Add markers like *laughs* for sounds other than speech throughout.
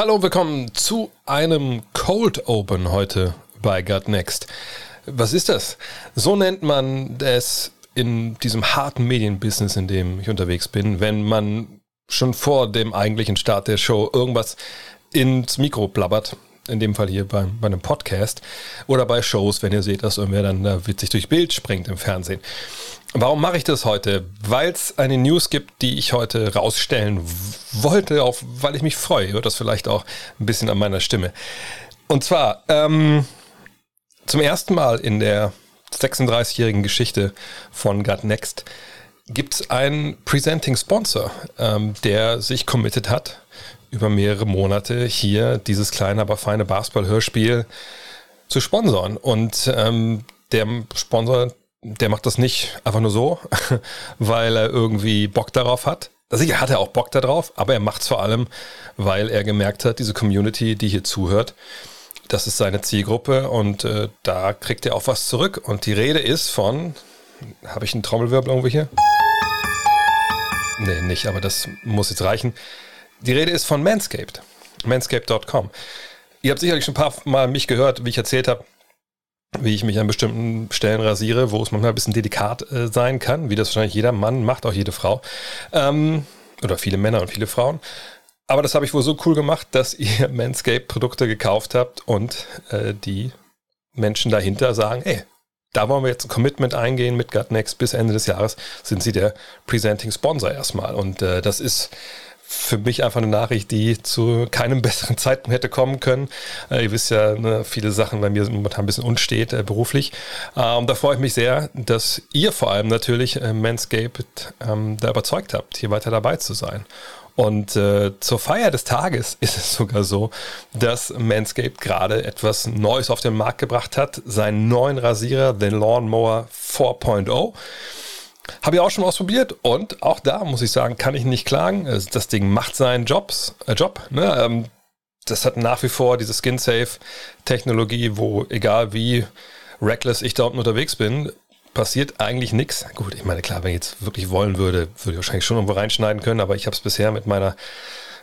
Hallo und willkommen zu einem Cold Open heute bei Gut Next. Was ist das? So nennt man es in diesem harten Medienbusiness, in dem ich unterwegs bin, wenn man schon vor dem eigentlichen Start der Show irgendwas ins Mikro plappert. In dem Fall hier bei, bei einem Podcast oder bei Shows, wenn ihr seht, dass irgendwer dann da witzig durch Bild springt im Fernsehen. Warum mache ich das heute? Weil es eine News gibt, die ich heute rausstellen wollte, auch weil ich mich freue. Hört das vielleicht auch ein bisschen an meiner Stimme. Und zwar ähm, zum ersten Mal in der 36-jährigen Geschichte von Gut Next gibt es einen Presenting Sponsor, ähm, der sich committed hat, über mehrere Monate hier dieses kleine, aber feine Basketball-Hörspiel zu sponsern. Und ähm, der Sponsor, der macht das nicht einfach nur so, *laughs* weil er irgendwie Bock darauf hat. Sicher hat er auch Bock darauf, aber er macht es vor allem, weil er gemerkt hat, diese Community, die hier zuhört, das ist seine Zielgruppe und äh, da kriegt er auch was zurück. Und die Rede ist von, habe ich einen Trommelwirbel irgendwo hier? Nee, nicht, aber das muss jetzt reichen. Die Rede ist von Manscaped. Manscaped.com. Ihr habt sicherlich schon ein paar Mal mich gehört, wie ich erzählt habe, wie ich mich an bestimmten Stellen rasiere, wo es manchmal ein bisschen delikat äh, sein kann, wie das wahrscheinlich jeder Mann macht, auch jede Frau. Ähm, oder viele Männer und viele Frauen. Aber das habe ich wohl so cool gemacht, dass ihr *laughs* Manscaped-Produkte gekauft habt und äh, die Menschen dahinter sagen, ey, da wollen wir jetzt ein Commitment eingehen mit Gutnext bis Ende des Jahres, sind sie der Presenting Sponsor erstmal. Und äh, das ist für mich einfach eine Nachricht, die zu keinem *laughs* besseren Zeitpunkt hätte kommen können. Äh, ihr wisst ja, ne, viele Sachen bei mir sind momentan ein bisschen unstet äh, beruflich. Äh, und da freue ich mich sehr, dass ihr vor allem natürlich äh, Manscaped ähm, da überzeugt habt, hier weiter dabei zu sein. Und äh, zur Feier des Tages *laughs* ist es sogar so, dass Manscaped gerade etwas Neues auf den Markt gebracht hat. Seinen neuen Rasierer, den Lawnmower 4.0. Habe ich auch schon ausprobiert und auch da muss ich sagen, kann ich nicht klagen. Das Ding macht seinen Jobs, äh, Job. Ne? Ähm, das hat nach wie vor diese Skin-Safe-Technologie, wo egal wie reckless ich da unten unterwegs bin, passiert eigentlich nichts. Gut, ich meine, klar, wenn ich jetzt wirklich wollen würde, würde ich wahrscheinlich schon irgendwo reinschneiden können, aber ich habe es bisher mit meiner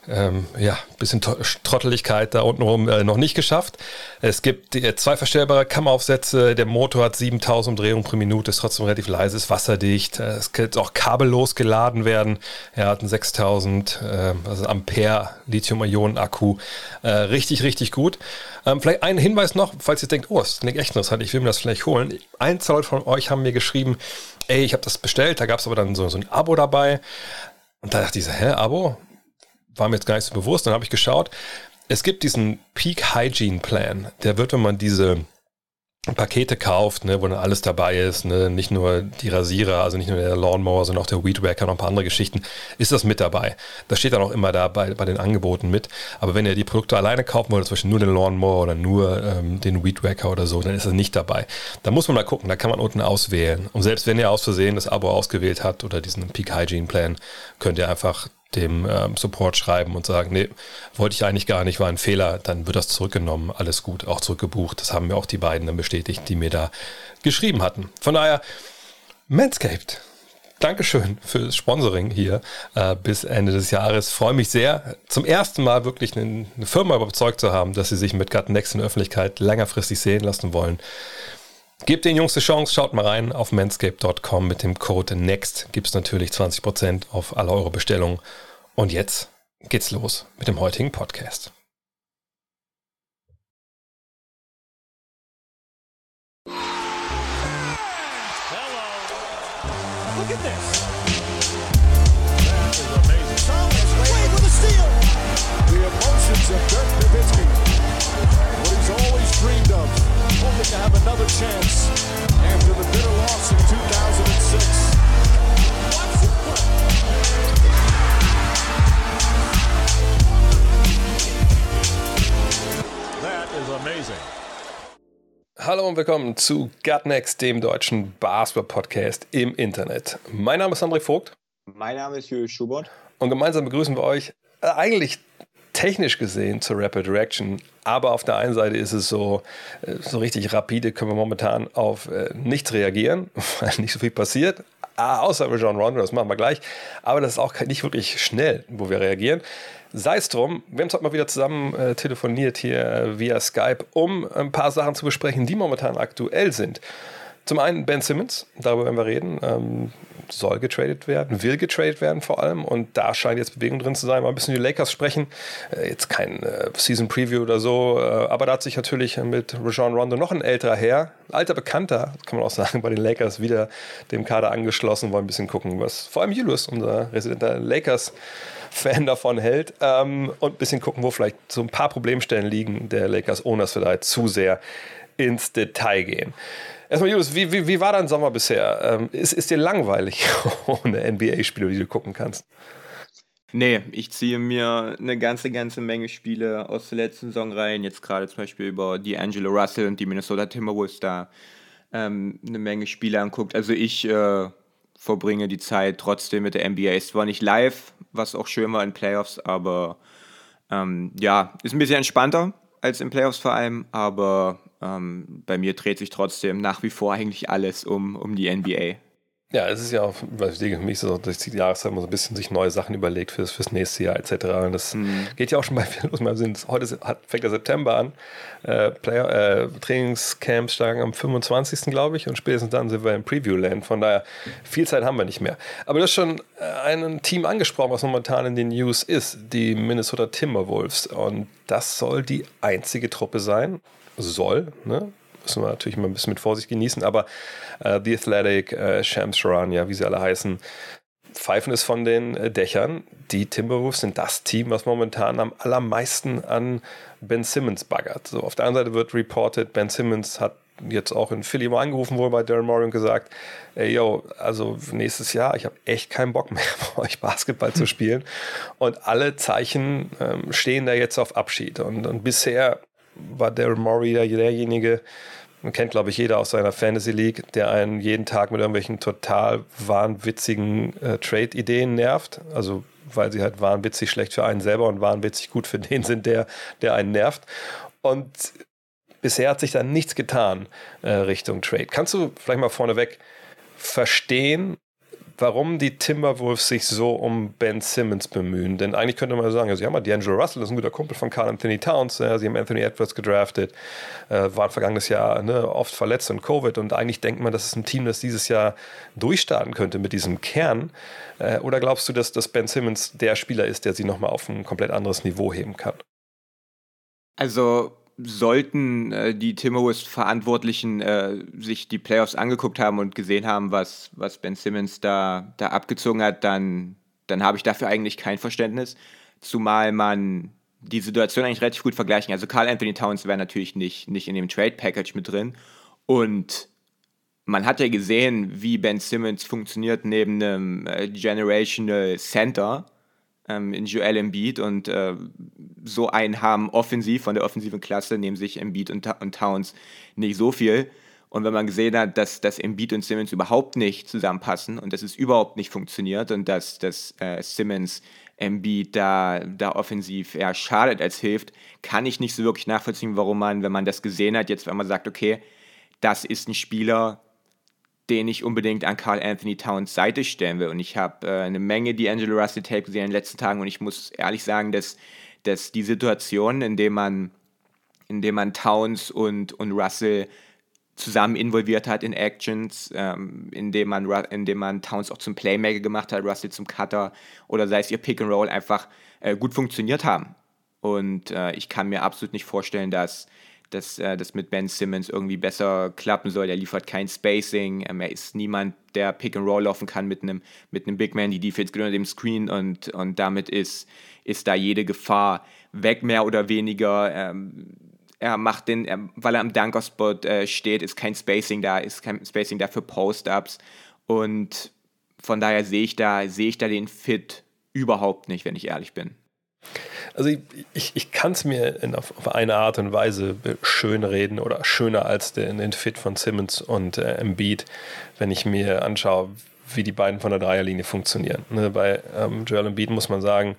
ähm, ja, bisschen Trotteligkeit da untenrum äh, noch nicht geschafft. Es gibt äh, zwei verstellbare Kammeraufsätze. Der Motor hat 7000 Umdrehungen pro Minute, ist trotzdem relativ leise, ist wasserdicht. Äh, es kann auch kabellos geladen werden. Er hat einen 6000 äh, also Ampere Lithium-Ionen-Akku. Äh, richtig, richtig gut. Ähm, vielleicht ein Hinweis noch, falls ihr denkt, oh, das klingt echt interessant, ich will mir das vielleicht holen. Ein, zwei Leute von euch haben mir geschrieben, ey, ich habe das bestellt, da gab es aber dann so, so ein Abo dabei. Und da dachte ich so, hä, Abo? War mir jetzt gar nicht so bewusst. Dann habe ich geschaut. Es gibt diesen Peak Hygiene Plan. Der wird, wenn man diese Pakete kauft, ne, wo dann alles dabei ist, ne, nicht nur die Rasierer, also nicht nur der Lawnmower, sondern auch der Weedwacker und ein paar andere Geschichten, ist das mit dabei. Das steht dann auch immer da bei, bei den Angeboten mit. Aber wenn ihr die Produkte alleine kaufen wollt, zum Beispiel nur den Lawnmower oder nur ähm, den Weedwacker oder so, dann ist das nicht dabei. Da muss man mal gucken, da kann man unten auswählen. Und selbst wenn ihr aus Versehen das Abo ausgewählt habt oder diesen Peak Hygiene Plan, könnt ihr einfach dem ähm, Support schreiben und sagen, nee, wollte ich eigentlich gar nicht, war ein Fehler, dann wird das zurückgenommen, alles gut, auch zurückgebucht. Das haben mir auch die beiden dann bestätigt, die mir da geschrieben hatten. Von daher, Manscaped. Dankeschön fürs Sponsoring hier äh, bis Ende des Jahres. Freue mich sehr, zum ersten Mal wirklich eine, eine Firma überzeugt zu haben, dass sie sich mit Gut Next in der Öffentlichkeit längerfristig sehen lassen wollen. Gebt den Jungs eine Chance, schaut mal rein auf manscape.com mit dem Code NEXT. Gibt es natürlich 20% auf alle eure Bestellungen. Und jetzt geht's los mit dem heutigen Podcast. Another chance after the bitter loss in 2006. That is amazing. Hallo und willkommen zu Gutnext, dem deutschen Basketball-Podcast im Internet. Mein Name ist André Vogt. Mein Name ist Julius Schubert. Und gemeinsam begrüßen wir euch äh, eigentlich technisch gesehen zur Rapid Reaction. Aber auf der einen Seite ist es so, äh, so richtig rapide können wir momentan auf äh, nichts reagieren, *laughs* weil nicht so viel passiert. Ah, außer John Rondo, das machen wir gleich. Aber das ist auch nicht wirklich schnell, wo wir reagieren. Sei es drum, wir haben es heute mal wieder zusammen äh, telefoniert hier äh, via Skype, um ein paar Sachen zu besprechen, die momentan aktuell sind. Zum einen Ben Simmons, darüber werden wir reden, ähm, soll getradet werden, will getradet werden vor allem. Und da scheint jetzt Bewegung drin zu sein. Mal ein bisschen die Lakers sprechen, äh, jetzt kein äh, Season Preview oder so, äh, aber da hat sich natürlich mit Rajon Rondo noch ein älterer Herr, alter Bekannter, kann man auch sagen, *laughs* bei den Lakers wieder dem Kader angeschlossen, wollen ein bisschen gucken, was vor allem Julius, unser residenter Lakers Fan davon hält. Ähm, und ein bisschen gucken, wo vielleicht so ein paar Problemstellen liegen der Lakers, ohne dass wir da jetzt zu sehr ins Detail gehen. Erstmal, Julius, wie, wie, wie war dein Sommer bisher? Ähm, ist, ist dir langweilig *laughs* ohne NBA-Spiele, die du gucken kannst? Nee, ich ziehe mir eine ganze, ganze Menge Spiele aus der letzten Saison rein. Jetzt gerade zum Beispiel über D'Angelo Russell und die Minnesota Timberwolves da ähm, eine Menge Spiele anguckt. Also ich äh, verbringe die Zeit trotzdem mit der NBA. Es war nicht live, was auch schön war in Playoffs, aber ähm, ja, ist ein bisschen entspannter als in Playoffs vor allem, aber ähm, bei mir dreht sich trotzdem nach wie vor eigentlich alles um, um die NBA. Ja, es ist ja auch, ich denke, für mich ist es auch durch die Jahreszeit immer so ein bisschen sich neue Sachen überlegt fürs, fürs nächste Jahr etc. Und das mhm. geht ja auch schon bei *laughs* vielen los. Sind, heute hat, fängt der September an. Äh, Player, äh, Trainingscamps starten am 25. glaube ich und spätestens dann sind wir im Preview-Land. Von daher, viel Zeit haben wir nicht mehr. Aber das ist schon äh, ein Team angesprochen, was momentan in den News ist, die Minnesota Timberwolves. Und das soll die einzige Truppe sein, soll, ne? müssen wir natürlich mal ein bisschen mit Vorsicht genießen, aber äh, The Athletic, äh, Shams Charania, wie sie alle heißen, pfeifen es von den äh, Dächern. Die Timberwolves sind das Team, was momentan am allermeisten an Ben Simmons baggert. So, auf der anderen Seite wird reported, Ben Simmons hat jetzt auch in Philly mal angerufen wurde bei Darren Murray und gesagt, ey yo, also nächstes Jahr, ich habe echt keinen Bock mehr *laughs* bei euch Basketball zu *laughs* spielen. Und alle Zeichen ähm, stehen da jetzt auf Abschied. Und, und bisher war Daryl Morey derjenige, man kennt, glaube ich, jeder aus seiner Fantasy League, der einen jeden Tag mit irgendwelchen total wahnwitzigen äh, Trade-Ideen nervt. Also, weil sie halt wahnwitzig schlecht für einen selber und wahnwitzig gut für *laughs* den sind, der, der einen nervt. Und bisher hat sich da nichts getan äh, Richtung Trade. Kannst du vielleicht mal vorneweg verstehen, warum die Timberwolves sich so um Ben Simmons bemühen. Denn eigentlich könnte man sagen, ja, sie haben mal D'Angelo Russell, das ist ein guter Kumpel von Carl Anthony Towns, ja, sie haben Anthony Edwards gedraftet, äh, waren vergangenes Jahr ne, oft verletzt und Covid und eigentlich denkt man, das ist ein Team, das dieses Jahr durchstarten könnte mit diesem Kern. Äh, oder glaubst du, dass, dass Ben Simmons der Spieler ist, der sie nochmal auf ein komplett anderes Niveau heben kann? Also sollten äh, die Timberwolves-Verantwortlichen äh, sich die Playoffs angeguckt haben und gesehen haben, was, was Ben Simmons da, da abgezogen hat, dann, dann habe ich dafür eigentlich kein Verständnis. Zumal man die Situation eigentlich relativ gut vergleichen. Also Carl Anthony Towns wäre natürlich nicht, nicht in dem Trade-Package mit drin. Und man hat ja gesehen, wie Ben Simmons funktioniert neben einem äh, Generational Center ähm, in Joel Embiid und äh, so einen haben offensiv von der offensiven Klasse nehmen sich Embiid und, und Towns nicht so viel. Und wenn man gesehen hat, dass, dass Embiid und Simmons überhaupt nicht zusammenpassen und dass es überhaupt nicht funktioniert und dass, dass äh, Simmons Embiid da, da offensiv eher schadet als hilft, kann ich nicht so wirklich nachvollziehen, warum man, wenn man das gesehen hat, jetzt wenn man sagt, okay, das ist ein Spieler, den ich unbedingt an Carl Anthony Towns Seite stellen will. Und ich habe äh, eine Menge D'Angelo Russell Tape gesehen in den letzten Tagen und ich muss ehrlich sagen, dass, dass die Situation, in der man, in dem man Towns und, und Russell zusammen involviert hat in Actions, ähm, indem man, indem man Towns auch zum Playmaker gemacht hat, Russell zum Cutter oder sei es ihr Pick and Roll einfach äh, gut funktioniert haben. Und äh, ich kann mir absolut nicht vorstellen, dass dass äh, das mit Ben Simmons irgendwie besser klappen soll. Er liefert kein Spacing, ähm, er ist niemand, der Pick and Roll laufen kann mit einem mit Big Man. Die Defense unter dem Screen und, und damit ist, ist da jede Gefahr weg, mehr oder weniger. Ähm, er macht den, er, weil er am Dunker-Spot äh, steht, ist kein Spacing da, ist kein Spacing da für Post-Ups und von daher sehe ich da, sehe ich da den Fit überhaupt nicht, wenn ich ehrlich bin. Also ich, ich, ich kann es mir in, auf, auf, eine Art und Weise schönreden oder schöner als den, den Fit von Simmons und äh, Embiid, wenn ich mir anschaue, wie die beiden von der Dreierlinie funktionieren. Ne, bei ähm, Joel Embiid muss man sagen,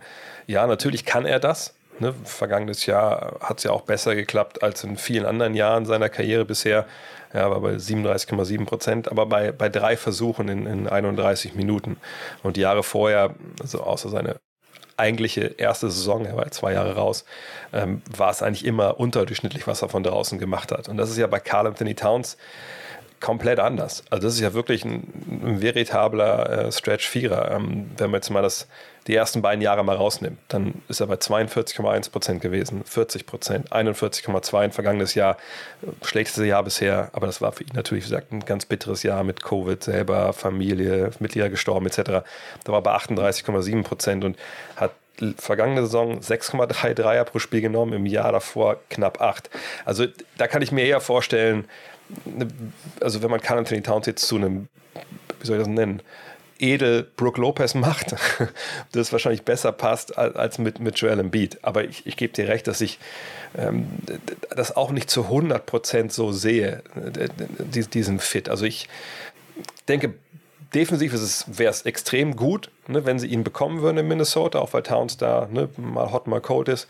ja, natürlich kann er das, Ne? Vergangenes Jahr hat es ja auch besser geklappt als in vielen anderen Jahren seiner Karriere bisher. Ja, war bei 37,7 Prozent, aber bei, bei drei Versuchen in, in 31 Minuten. Und die Jahre vorher, also außer seine eigentliche erste Saison, er war zwei Jahre raus, ähm, war es eigentlich immer unterdurchschnittlich, was er von draußen gemacht hat. Und das ist ja bei Carl Anthony Towns komplett anders. Also das ist ja wirklich ein, ein veritabler äh, Stretch-Vierer. Ähm, wenn man jetzt mal das, die ersten beiden Jahre mal rausnimmt, dann ist er bei 42,1 Prozent gewesen, 40 Prozent, 41,2 ein vergangenes Jahr, schlechteste Jahr bisher, aber das war für ihn natürlich, wie gesagt, ein ganz bitteres Jahr mit Covid, selber, Familie, Mitglieder gestorben etc. Da war er bei 38,7 Prozent und hat vergangene Saison 6,3 Dreier pro Spiel genommen, im Jahr davor knapp 8. Also da kann ich mir eher vorstellen, also wenn man Carl Anthony Towns jetzt zu einem, wie soll ich das nennen, edel Brook Lopez macht, *laughs* das wahrscheinlich besser passt als mit, mit Joel Embiid. Aber ich, ich gebe dir recht, dass ich ähm, das auch nicht zu 100% so sehe, diesen Fit. Also ich denke, defensiv wäre es extrem gut, ne, wenn sie ihn bekommen würden in Minnesota, auch weil Towns da ne, mal hot, mal cold ist.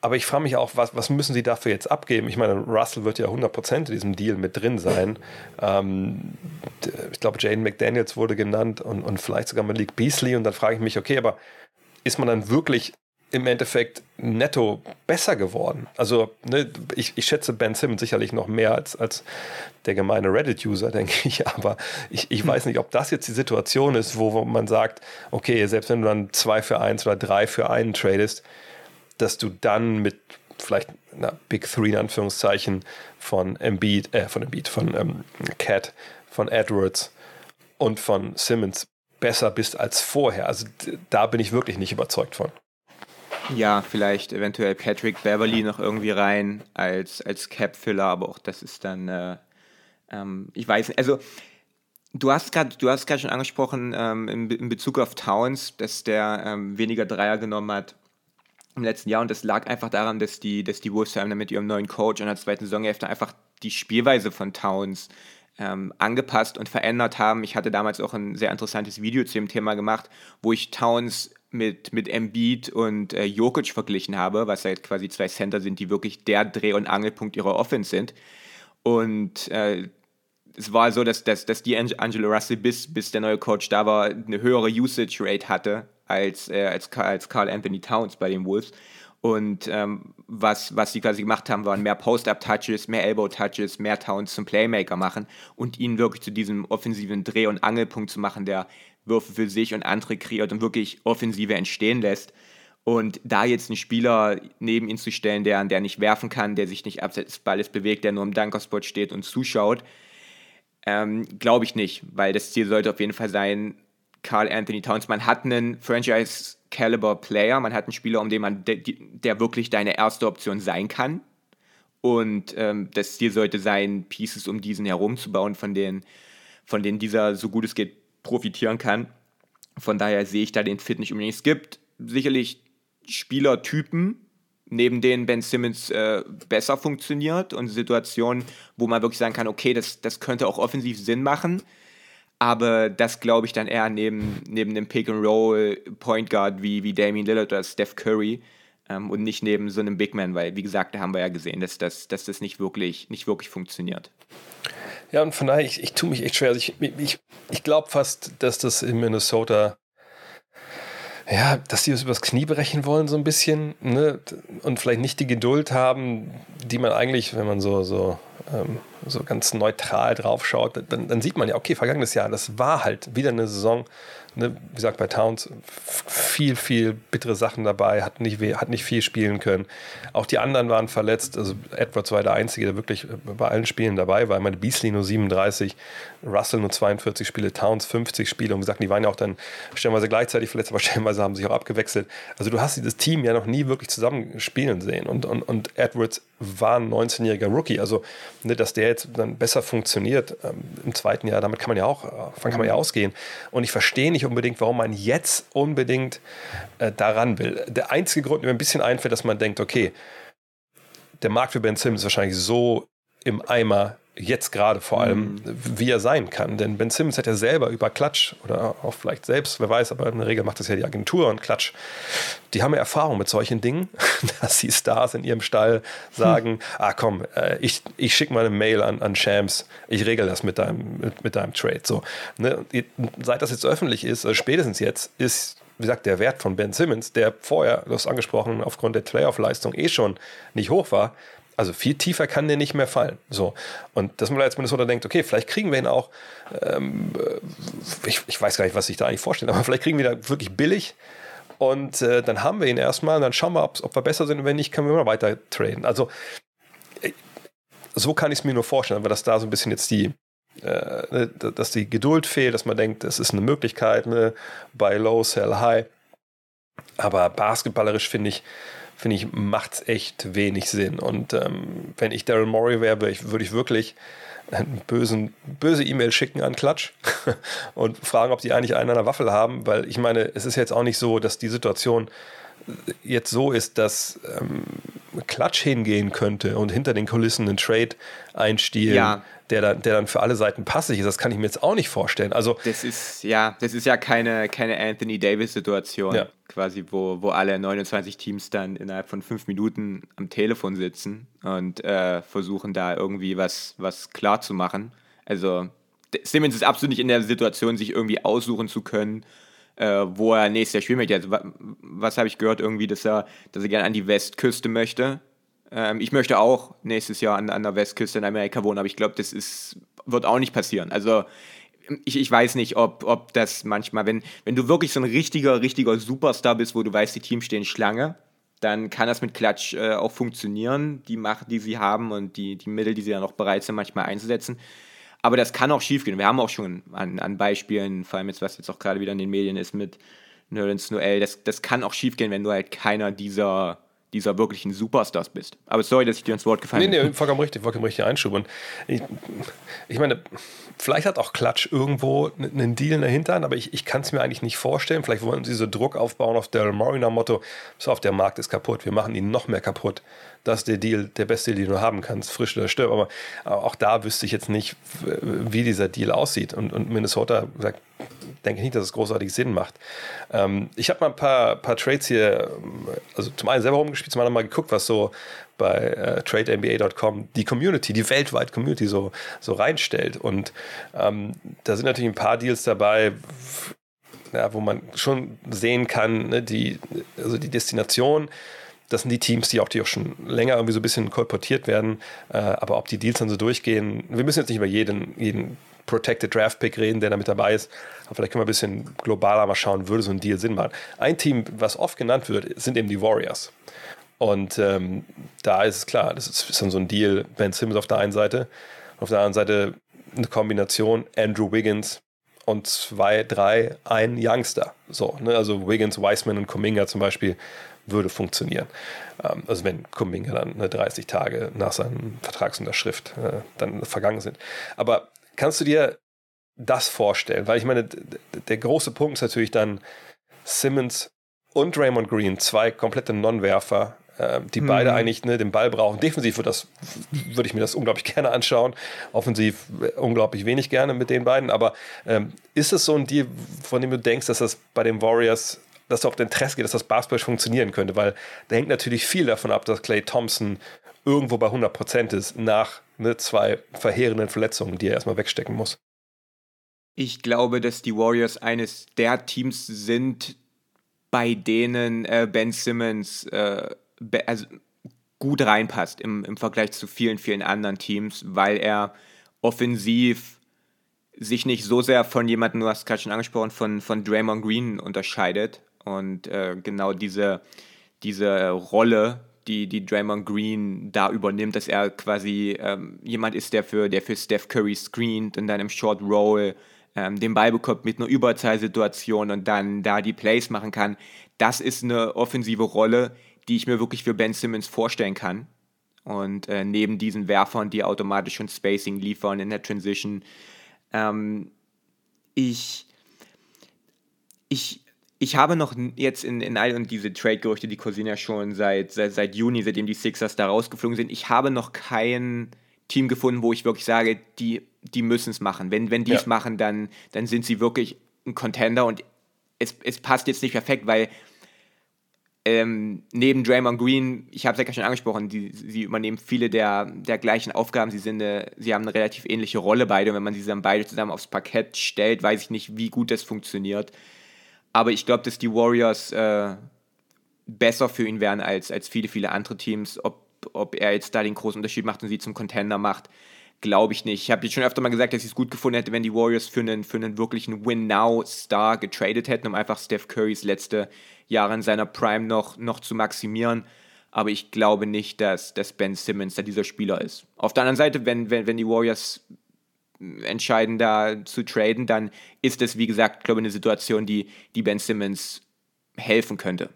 Aber ich frage mich auch, was, was müssen sie dafür jetzt abgeben? Ich meine, Russell wird ja 100% in diesem Deal mit drin sein. Ähm, ich glaube, Jane McDaniels wurde genannt und, und vielleicht sogar Malik Beasley. Und dann frage ich mich, okay, aber ist man dann wirklich im Endeffekt netto besser geworden. Also ne, ich, ich schätze Ben Simmons sicherlich noch mehr als, als der gemeine Reddit-User, *laughs* denke ich. Aber ich, ich weiß nicht, ob das jetzt die Situation ist, wo, wo man sagt, okay, selbst wenn du dann zwei für eins oder drei für einen tradest, dass du dann mit vielleicht einer Big Three in Anführungszeichen von Embiid, äh, von Embiid, von ähm, Cat, von Edwards und von Simmons besser bist als vorher. Also da bin ich wirklich nicht überzeugt von. Ja, vielleicht eventuell Patrick Beverly noch irgendwie rein als, als Cap-Filler, aber auch das ist dann, äh, ähm, ich weiß nicht, also du hast gerade schon angesprochen ähm, in, in, Bezug auf Towns, dass der ähm, weniger Dreier genommen hat im letzten Jahr und das lag einfach daran, dass die, dass die Wolves mit ihrem neuen Coach in der zweiten Saisonhälfte einfach die Spielweise von Towns ähm, angepasst und verändert haben. Ich hatte damals auch ein sehr interessantes Video zu dem Thema gemacht, wo ich Towns mit, mit Embiid und äh, Jokic verglichen habe, was halt quasi zwei Center sind, die wirklich der Dreh- und Angelpunkt ihrer Offense sind. Und äh, es war so, dass, dass, dass die Angelo Russell bis, bis der neue Coach da war, eine höhere Usage Rate hatte als, äh, als, als Carl Anthony Towns bei den Wolves. Und ähm, was, was sie quasi gemacht haben, waren mehr Post-Up-Touches, mehr Elbow-Touches, mehr Towns zum Playmaker machen und ihn wirklich zu diesem offensiven Dreh- und Angelpunkt zu machen, der Würfe für sich und andere kreiert und wirklich Offensive entstehen lässt. Und da jetzt einen Spieler neben ihn zu stellen, der, der nicht werfen kann, der sich nicht abseits des Balles bewegt, der nur im Dunkerspot steht und zuschaut, ähm, glaube ich nicht, weil das Ziel sollte auf jeden Fall sein, Carl Anthony Towns. Man hat einen Franchise-Caliber-Player, man hat einen Spieler, um den man, der, der wirklich deine erste Option sein kann. Und ähm, das Ziel sollte sein, Pieces um diesen herumzubauen, von denen, von denen dieser so gut es geht profitieren kann. Von daher sehe ich da den Fit nicht unbedingt. Es gibt sicherlich Spielertypen, neben denen Ben Simmons äh, besser funktioniert und Situationen, wo man wirklich sagen kann, okay, das, das könnte auch offensiv Sinn machen. Aber das glaube ich dann eher neben, neben einem Pick-and-Roll-Point Guard wie, wie Damian Lillard oder Steph Curry ähm, und nicht neben so einem Big Man, weil, wie gesagt, da haben wir ja gesehen, dass, dass, dass das nicht wirklich, nicht wirklich funktioniert. Ja, und von daher, ich, ich tue mich echt schwer. Also ich, ich, ich glaube fast, dass das in Minnesota ja, dass sie es übers Knie brechen wollen, so ein bisschen, ne? Und vielleicht nicht die Geduld haben, die man eigentlich, wenn man so, so ähm, so ganz neutral drauf schaut, dann, dann, sieht man ja, okay, vergangenes Jahr, das war halt wieder eine Saison, ne, wie gesagt, bei Towns viel, viel bittere Sachen dabei, hat nicht, hat nicht viel spielen können. Auch die anderen waren verletzt. Also Edwards war der Einzige, der wirklich bei allen Spielen dabei war. Ich meine, Beasley nur 37, Russell nur 42 Spiele, Towns 50 Spiele. Und wie gesagt, die waren ja auch dann stellenweise gleichzeitig verletzt, aber *laughs* stellenweise haben sich auch abgewechselt. Also du hast dieses Team ja noch nie wirklich zusammen spielen sehen. Und, und, und Edwards war ein 19-jähriger Rookie. Also, ne, dass der jetzt dann besser funktioniert ähm, im zweiten Jahr, damit kann man ja auch, davon kann man ja ausgehen. Und ich verstehe nicht unbedingt, warum man jetzt unbedingt äh, daran will. Der einzige Grund, der mir ein bisschen einfällt, dass man denkt, okay, der Markt für Ben Simmons ist wahrscheinlich so im Eimer Jetzt gerade vor allem, mhm. wie er sein kann. Denn Ben Simmons hat ja selber über Klatsch oder auch vielleicht selbst, wer weiß, aber in der Regel macht das ja die Agentur und Klatsch. Die haben ja Erfahrung mit solchen Dingen, *laughs* dass die Stars in ihrem Stall sagen: hm. Ah, komm, äh, ich, ich schicke mal eine Mail an, an Shams, ich regel das mit deinem, mit, mit deinem Trade. So, ne? Seit das jetzt öffentlich ist, also spätestens jetzt, ist wie gesagt, der Wert von Ben Simmons, der vorher, du hast angesprochen, aufgrund der Playoff-Leistung eh schon nicht hoch war, also viel tiefer kann der nicht mehr fallen. So. Und dass man jetzt Minnesota denkt, okay, vielleicht kriegen wir ihn auch, ähm, ich, ich, weiß gar nicht, was sich da eigentlich vorstellt, *laughs* aber vielleicht kriegen wir ihn da wirklich billig. Und äh, dann haben wir ihn erstmal und dann schauen wir, ob, ob wir besser sind und wenn nicht, können wir immer weiter traden. Also äh, so kann ich es mir nur vorstellen, weil das da so ein bisschen jetzt die, äh, ne, dass die Geduld fehlt, dass man denkt, das ist eine Möglichkeit, ne? buy low, sell high. Aber basketballerisch finde ich, finde ich, macht es echt wenig Sinn. Und ähm, wenn ich Daryl Morey wäre, würde ich wirklich einen bösen, böse E-Mail schicken an Klatsch *laughs* und fragen, ob die eigentlich einen an der Waffel haben, weil ich meine, es ist jetzt auch nicht so, dass die Situation jetzt so ist, dass ähm, Klatsch hingehen könnte und hinter den Kulissen einen Trade einstielen, ja. der, dann, der dann für alle Seiten passig ist, das kann ich mir jetzt auch nicht vorstellen. Also, das ist ja, das ist ja keine, keine Anthony Davis-Situation, ja. quasi, wo, wo alle 29 Teams dann innerhalb von fünf Minuten am Telefon sitzen und äh, versuchen da irgendwie was, was klar zu machen. Also Simmons ist absolut nicht in der Situation, sich irgendwie aussuchen zu können, äh, wo er nächstes Jahr spielen möchte. Also, was habe ich gehört irgendwie, dass er, dass er gerne an die Westküste möchte. Ähm, ich möchte auch nächstes Jahr an, an der Westküste in Amerika wohnen, aber ich glaube, das ist, wird auch nicht passieren. Also ich, ich weiß nicht, ob, ob das manchmal, wenn, wenn du wirklich so ein richtiger, richtiger Superstar bist, wo du weißt, die Teams stehen Schlange, dann kann das mit Klatsch äh, auch funktionieren, die Macht, die sie haben und die, die Mittel, die sie ja noch bereit sind, manchmal einzusetzen. Aber das kann auch schiefgehen. Wir haben auch schon an, an Beispielen, vor allem jetzt, was jetzt auch gerade wieder in den Medien ist mit Nerlens Noel, das, das kann auch schiefgehen, wenn du halt keiner dieser, dieser wirklichen Superstars bist. Aber sorry, dass ich dir ins Wort gefallen bin. Nee, nee, vollkommen richtig, vollkommen richtig Einschub. Und ich, ich meine, vielleicht hat auch Klatsch irgendwo einen Deal in der Hinterhand, aber ich, ich kann es mir eigentlich nicht vorstellen. Vielleicht wollen sie so Druck aufbauen auf Daryl Morey nach Motto, so auf der Markt ist kaputt, wir machen ihn noch mehr kaputt das ist der Deal, der beste Deal, den du haben kannst, frisch oder stirb. Aber auch da wüsste ich jetzt nicht, wie dieser Deal aussieht. Und, und Minnesota sagt, denke ich nicht, dass es großartig Sinn macht. Ähm, ich habe mal ein paar, paar Trades hier, also zum einen selber rumgespielt, zum anderen mal geguckt, was so bei äh, TradeNBA.com die Community, die weltweite Community so, so reinstellt. Und ähm, da sind natürlich ein paar Deals dabei, ja, wo man schon sehen kann, ne, die, also die Destination das sind die Teams, die auch, die auch schon länger irgendwie so ein bisschen kolportiert werden. Äh, aber ob die Deals dann so durchgehen, wir müssen jetzt nicht über jeden, jeden Protected Draft Pick reden, der da mit dabei ist. Aber vielleicht können wir ein bisschen globaler mal schauen, würde so ein Deal Sinn machen. Ein Team, was oft genannt wird, sind eben die Warriors. Und ähm, da ist es klar, das ist dann so ein Deal, Ben Simmons auf der einen Seite, auf der anderen Seite eine Kombination Andrew Wiggins und zwei, drei, ein Youngster. So, ne? Also Wiggins, Wiseman und Kuminga zum Beispiel würde funktionieren. Ähm, also wenn Kuminga dann 30 Tage nach seinem Vertragsunterschrift äh, dann vergangen sind. Aber kannst du dir das vorstellen? Weil ich meine, der große Punkt ist natürlich dann Simmons und Raymond Green, zwei komplette Non-Werfer, äh, die mhm. beide eigentlich ne, den Ball brauchen. Defensiv würde, das, würde ich mir das unglaublich *laughs* gerne anschauen. Offensiv äh, unglaublich wenig gerne mit den beiden. Aber ähm, ist es so ein Deal, von dem du denkst, dass das bei den Warriors dass du auf den Interesse geht, dass das Basketball funktionieren könnte, weil da hängt natürlich viel davon ab, dass Clay Thompson irgendwo bei 100% ist nach ne, zwei verheerenden Verletzungen, die er erstmal wegstecken muss. Ich glaube, dass die Warriors eines der Teams sind, bei denen äh, Ben Simmons äh, be also gut reinpasst im, im Vergleich zu vielen, vielen anderen Teams, weil er offensiv sich nicht so sehr von jemandem, du hast gerade schon angesprochen, von, von Draymond Green unterscheidet und äh, genau diese, diese Rolle, die, die Draymond Green da übernimmt, dass er quasi ähm, jemand ist, der für, der für Steph Curry screent und dann im Short Roll ähm, den Ball bekommt mit einer Überzahlsituation und dann da die Plays machen kann. Das ist eine offensive Rolle, die ich mir wirklich für Ben Simmons vorstellen kann. Und äh, neben diesen Werfern, die automatisch schon Spacing liefern in der Transition, ähm, ich, ich ich habe noch jetzt in, in all und diese Trade-Gerüchte, die kursieren ja schon seit, seit, seit Juni, seitdem die Sixers da rausgeflogen sind, ich habe noch keinen Team gefunden, wo ich wirklich sage, die, die müssen es machen. Wenn, wenn die es ja. machen, dann, dann sind sie wirklich ein Contender und es, es passt jetzt nicht perfekt, weil ähm, neben Draymond Green, ich habe es ja schon angesprochen, die, sie übernehmen viele der, der gleichen Aufgaben. Sie, sind eine, sie haben eine relativ ähnliche Rolle beide. Und wenn man sie dann beide zusammen aufs Parkett stellt, weiß ich nicht, wie gut das funktioniert. Aber ich glaube, dass die Warriors äh, besser für ihn wären als, als viele, viele andere Teams. Ob, ob er jetzt da den großen Unterschied macht und sie zum Contender macht, glaube ich nicht. Ich habe jetzt schon öfter mal gesagt, dass ich es gut gefunden hätte, wenn die Warriors für einen, für einen wirklichen Win-Now-Star getradet hätten, um einfach Steph Currys letzte Jahre in seiner Prime noch, noch zu maximieren. Aber ich glaube nicht, dass, dass Ben Simmons da dieser Spieler ist. Auf der anderen Seite, wenn, wenn, wenn die Warriors entscheiden, da zu traden, dann ist es, wie gesagt, glaube ich, eine Situation, die, die Ben Simmons helfen könnte.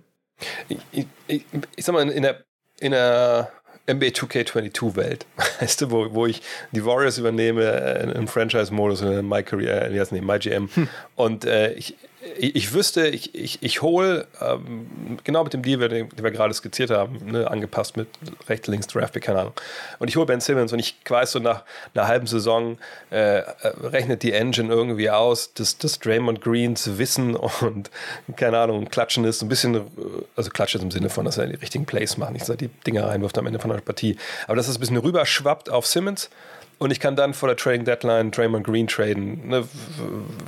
Ich, ich, ich, ich sag mal, in der, in der NBA 2K22-Welt, *laughs* weißt du, wo, wo ich die Warriors übernehme äh, im Franchise-Modus in My Career, äh, wie heißt MyGM. Hm. Und äh, ich, ich, wüsste, ich, ich, ich hole ähm, genau mit dem Deal, den, den wir gerade skizziert haben, ne, angepasst mit rechts, links, Draft, keine Ahnung. Und ich hole Ben Simmons und ich weiß so nach einer halben Saison äh, äh, rechnet die Engine irgendwie aus, dass das Draymond Greens Wissen und keine Ahnung, Klatschen ist, ein bisschen, also Klatschen ist im Sinne von, dass er die richtigen Plays macht, nicht dass er die Dinger reinwirft am Ende von der Partie. Aber dass es ein bisschen rüberschwappt auf Simmons und ich kann dann vor der Trading Deadline Draymond Green traden ne,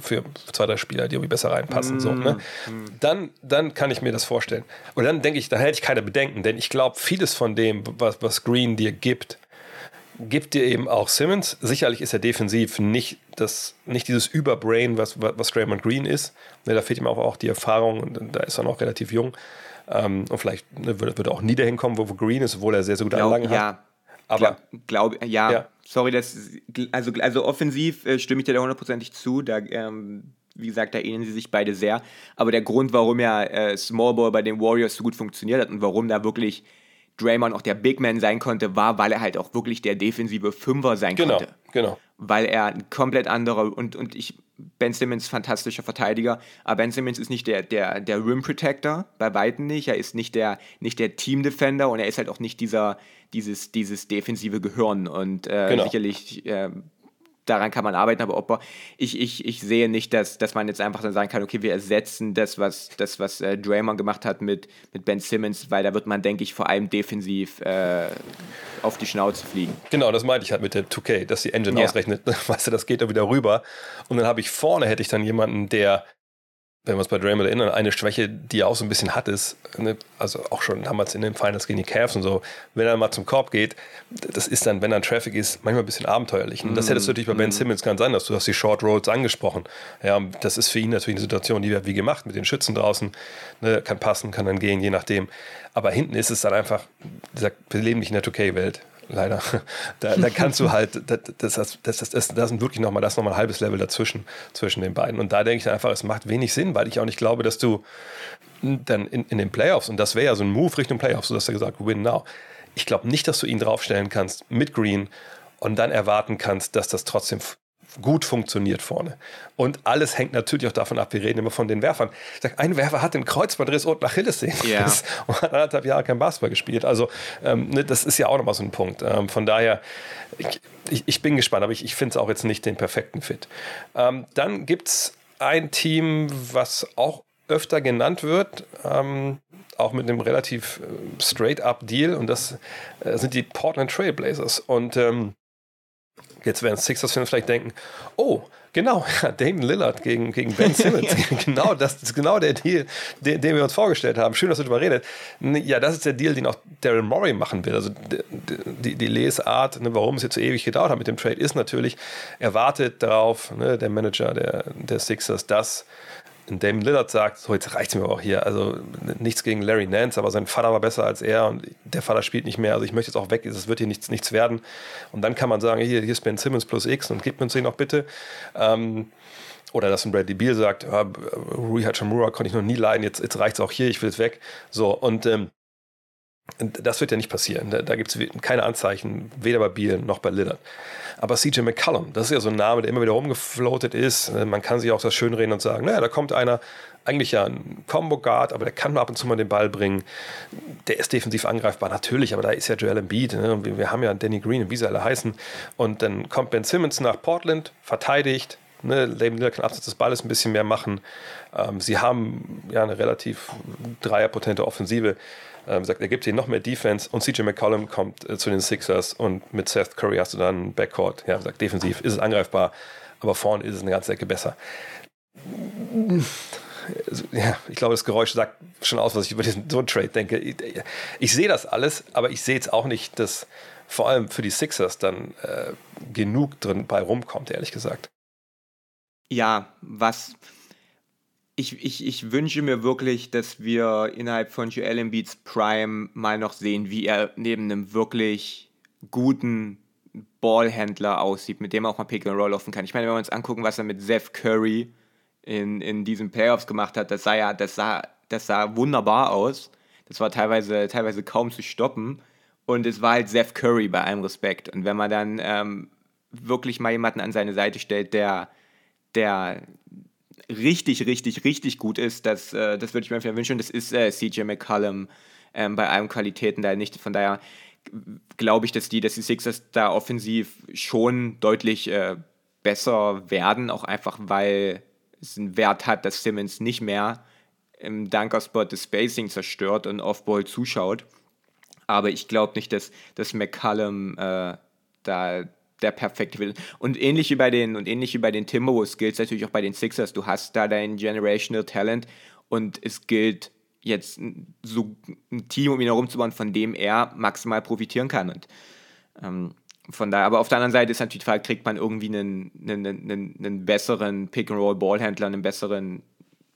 für zwei, drei Spieler, die irgendwie besser reinpassen. Mm, so, ne? Mm. dann, dann kann ich mir das vorstellen. Und dann denke ich, da hätte ich keine Bedenken, denn ich glaube, vieles von dem, was, was Green dir gibt, gibt dir eben auch Simmons. Sicherlich ist er defensiv nicht, das, nicht dieses Überbrain, was, was Draymond Green ist. Ne, da fehlt ihm auch, auch die Erfahrung und da ist er noch relativ jung. Ähm, und vielleicht ne, würde, würde auch nie dahin kommen, wo, wo Green ist, obwohl er sehr, sehr gute Anlagen ja, hat. Aber glaube, glaub, ja, ja, sorry, das, also, also offensiv äh, stimme ich dir da hundertprozentig zu. Da, ähm, wie gesagt, da ähneln sie sich beide sehr. Aber der Grund, warum ja äh, Small Ball bei den Warriors so gut funktioniert hat und warum da wirklich Draymond auch der Big Man sein konnte, war, weil er halt auch wirklich der defensive Fünfer sein genau, konnte. Genau. Weil er ein komplett anderer und, und ich, Ben Simmons, fantastischer Verteidiger, aber Ben Simmons ist nicht der, der, der Rim Protector, bei Weitem nicht. Er ist nicht der, nicht der Team Defender und er ist halt auch nicht dieser, dieses, dieses defensive Gehirn. Und äh, genau. sicherlich äh, daran kann man arbeiten, aber ob ich, ich, ich sehe nicht, dass, dass man jetzt einfach dann sagen kann, okay, wir ersetzen das, was, das, was äh, Draymond gemacht hat mit, mit Ben Simmons, weil da wird man, denke ich, vor allem defensiv äh, auf die Schnauze fliegen. Genau, das meinte ich halt mit der 2K, dass die Engine ja. ausrechnet, *laughs* weißt du, das geht da wieder rüber. Und dann habe ich vorne, hätte ich dann jemanden, der wenn wir uns bei Draymond erinnern, eine Schwäche, die er auch so ein bisschen hat, ist, ne, also auch schon damals in den Finals gegen die Cavs und so, wenn er mal zum Korb geht, das ist dann, wenn dann Traffic ist, manchmal ein bisschen abenteuerlich. Und das hättest du natürlich bei Ben mm. Simmons ganz anders. Du hast die Short Rolls angesprochen. Ja, das ist für ihn natürlich eine Situation, die wir wie gemacht mit den Schützen draußen. Ne, kann passen, kann dann gehen, je nachdem. Aber hinten ist es dann einfach, wir leben nicht in der 2K-Welt leider. *laughs* Da, da kannst du halt, das, das, das, das, das, sind wirklich nochmal, das nochmal ein halbes Level dazwischen, zwischen den beiden. Und da denke ich einfach, es macht wenig Sinn, weil ich auch nicht glaube, dass du dann in, in den Playoffs, und das wäre ja so ein Move Richtung Playoffs, so dass du gesagt, win now. Ich glaube nicht, dass du ihn draufstellen kannst mit Green und dann erwarten kannst, dass das trotzdem gut funktioniert vorne. Und alles hängt natürlich auch davon ab, wir reden immer von den Werfern. Ich sag, ein Werfer hat den Kreuzbandriss und Achillessehnen ja. und hat *laughs* anderthalb Jahre kein Basketball gespielt. Also ähm, ne, das ist ja auch nochmal so ein Punkt. Ähm, von daher, ich, ich, ich, bin gespannt, aber ich, ich finde es auch jetzt nicht den perfekten Fit. Ähm, dann gibt es ein Team, was auch öfter genannt wird, ähm, auch mit einem relativ äh, straight-up-Deal und das äh, sind die Portland Trailblazers. Und ähm, Jetzt werden Sixers-Fans vielleicht denken, oh, genau, *laughs* Damon Lillard gegen, gegen Ben *laughs* Simmons. *laughs* genau, das ist genau der Deal, den, den, wir uns vorgestellt haben. Schön, dass du darüber redet. Ja, das ist der Deal, den auch Daryl Morey machen will. Also die, die, die Lesart, ne, warum es jetzt so ewig gedauert hat mit dem Trade, ist natürlich, er wartet darauf, ne, der Manager der, der Sixers, dass Damon Lillard sagt, so jetzt reicht es mir auch hier. Also nichts gegen Larry Nance, aber sein Vater war besser als er und der Vater spielt nicht mehr. Also ich möchte jetzt auch weg, es wird hier nichts, nichts werden. Und dann kann man sagen, hier, hier ist Ben Simmons plus X und mir uns den noch bitte. Ähm, oder dass ein Bradley Beal sagt, ja, Rui Hachimura konnte ich noch nie leiden, jetzt, jetzt reicht es auch hier, ich will es weg. So, und ähm, Das wird ja nicht passieren. Da, da gibt es keine Anzeichen, weder bei Beal noch bei Lillard. Aber CJ McCallum, das ist ja so ein Name, der immer wieder rumgefloatet ist. Man kann sich auch das schönreden und sagen, naja, da kommt einer, eigentlich ja ein Combo Guard, aber der kann ab und zu mal den Ball bringen. Der ist defensiv angreifbar, natürlich, aber da ist ja Joel Embiid. Ne? Wir, wir, haben ja Danny Green und wie sie alle heißen. Und dann kommt Ben Simmons nach Portland, verteidigt. Ne? David Lillard kann abseits des Balles ein bisschen mehr machen. Ähm, sie haben ja eine relativ dreierpotente Offensive. Ähm, sagt, er gibt ihnen noch mehr Defense und CJ McCollum kommt äh, zu den Sixers und mit Seth Curry hast du dann Backcourt. Ja, sagt, defensiv ist es angreifbar, aber vorne ist es eine ganze Ecke besser ja, ich glaube, das Geräusch sagt schon aus, was ich über diesen so Trade denke. Ich, ich sehe das alles, aber ich sehe jetzt auch nicht, dass vor allem für die Sixers dann äh, genug drin bei rumkommt, ehrlich gesagt. Ja, was ich, ich, ich wünsche mir wirklich, dass wir innerhalb von Joel Embiids Prime mal noch sehen, wie er neben einem wirklich guten Ballhändler aussieht, mit dem auch mal Pick and Roll laufen kann. Ich meine, wenn wir uns angucken, was er mit Seth Curry in, in diesen Playoffs gemacht hat, das sah ja, das sah, das sah wunderbar aus. Das war teilweise, teilweise kaum zu stoppen. Und es war halt Seth Curry bei allem Respekt. Und wenn man dann ähm, wirklich mal jemanden an seine Seite stellt, der, der richtig, richtig, richtig gut ist, das, äh, das würde ich mir wünschen. Das ist äh, CJ McCollum ähm, bei allen Qualitäten da nicht. Von daher glaube ich, dass die, dass die Sixers da offensiv schon deutlich äh, besser werden, auch einfach weil es einen Wert hat, dass Simmons nicht mehr im Dunkerspot das Spacing zerstört und Offball zuschaut. Aber ich glaube nicht, dass, dass McCallum äh, da der perfekte will. Und ähnlich wie bei den, und ähnlich wie bei den Timberwolves gilt es natürlich auch bei den Sixers. Du hast da dein Generational Talent und es gilt jetzt so ein Team um ihn herum zu bauen, von dem er maximal profitieren kann. Und ähm, von daher, aber auf der anderen Seite ist natürlich die Frage, kriegt man irgendwie einen, einen, einen, einen besseren Pick-and-Roll-Ballhändler, einen besseren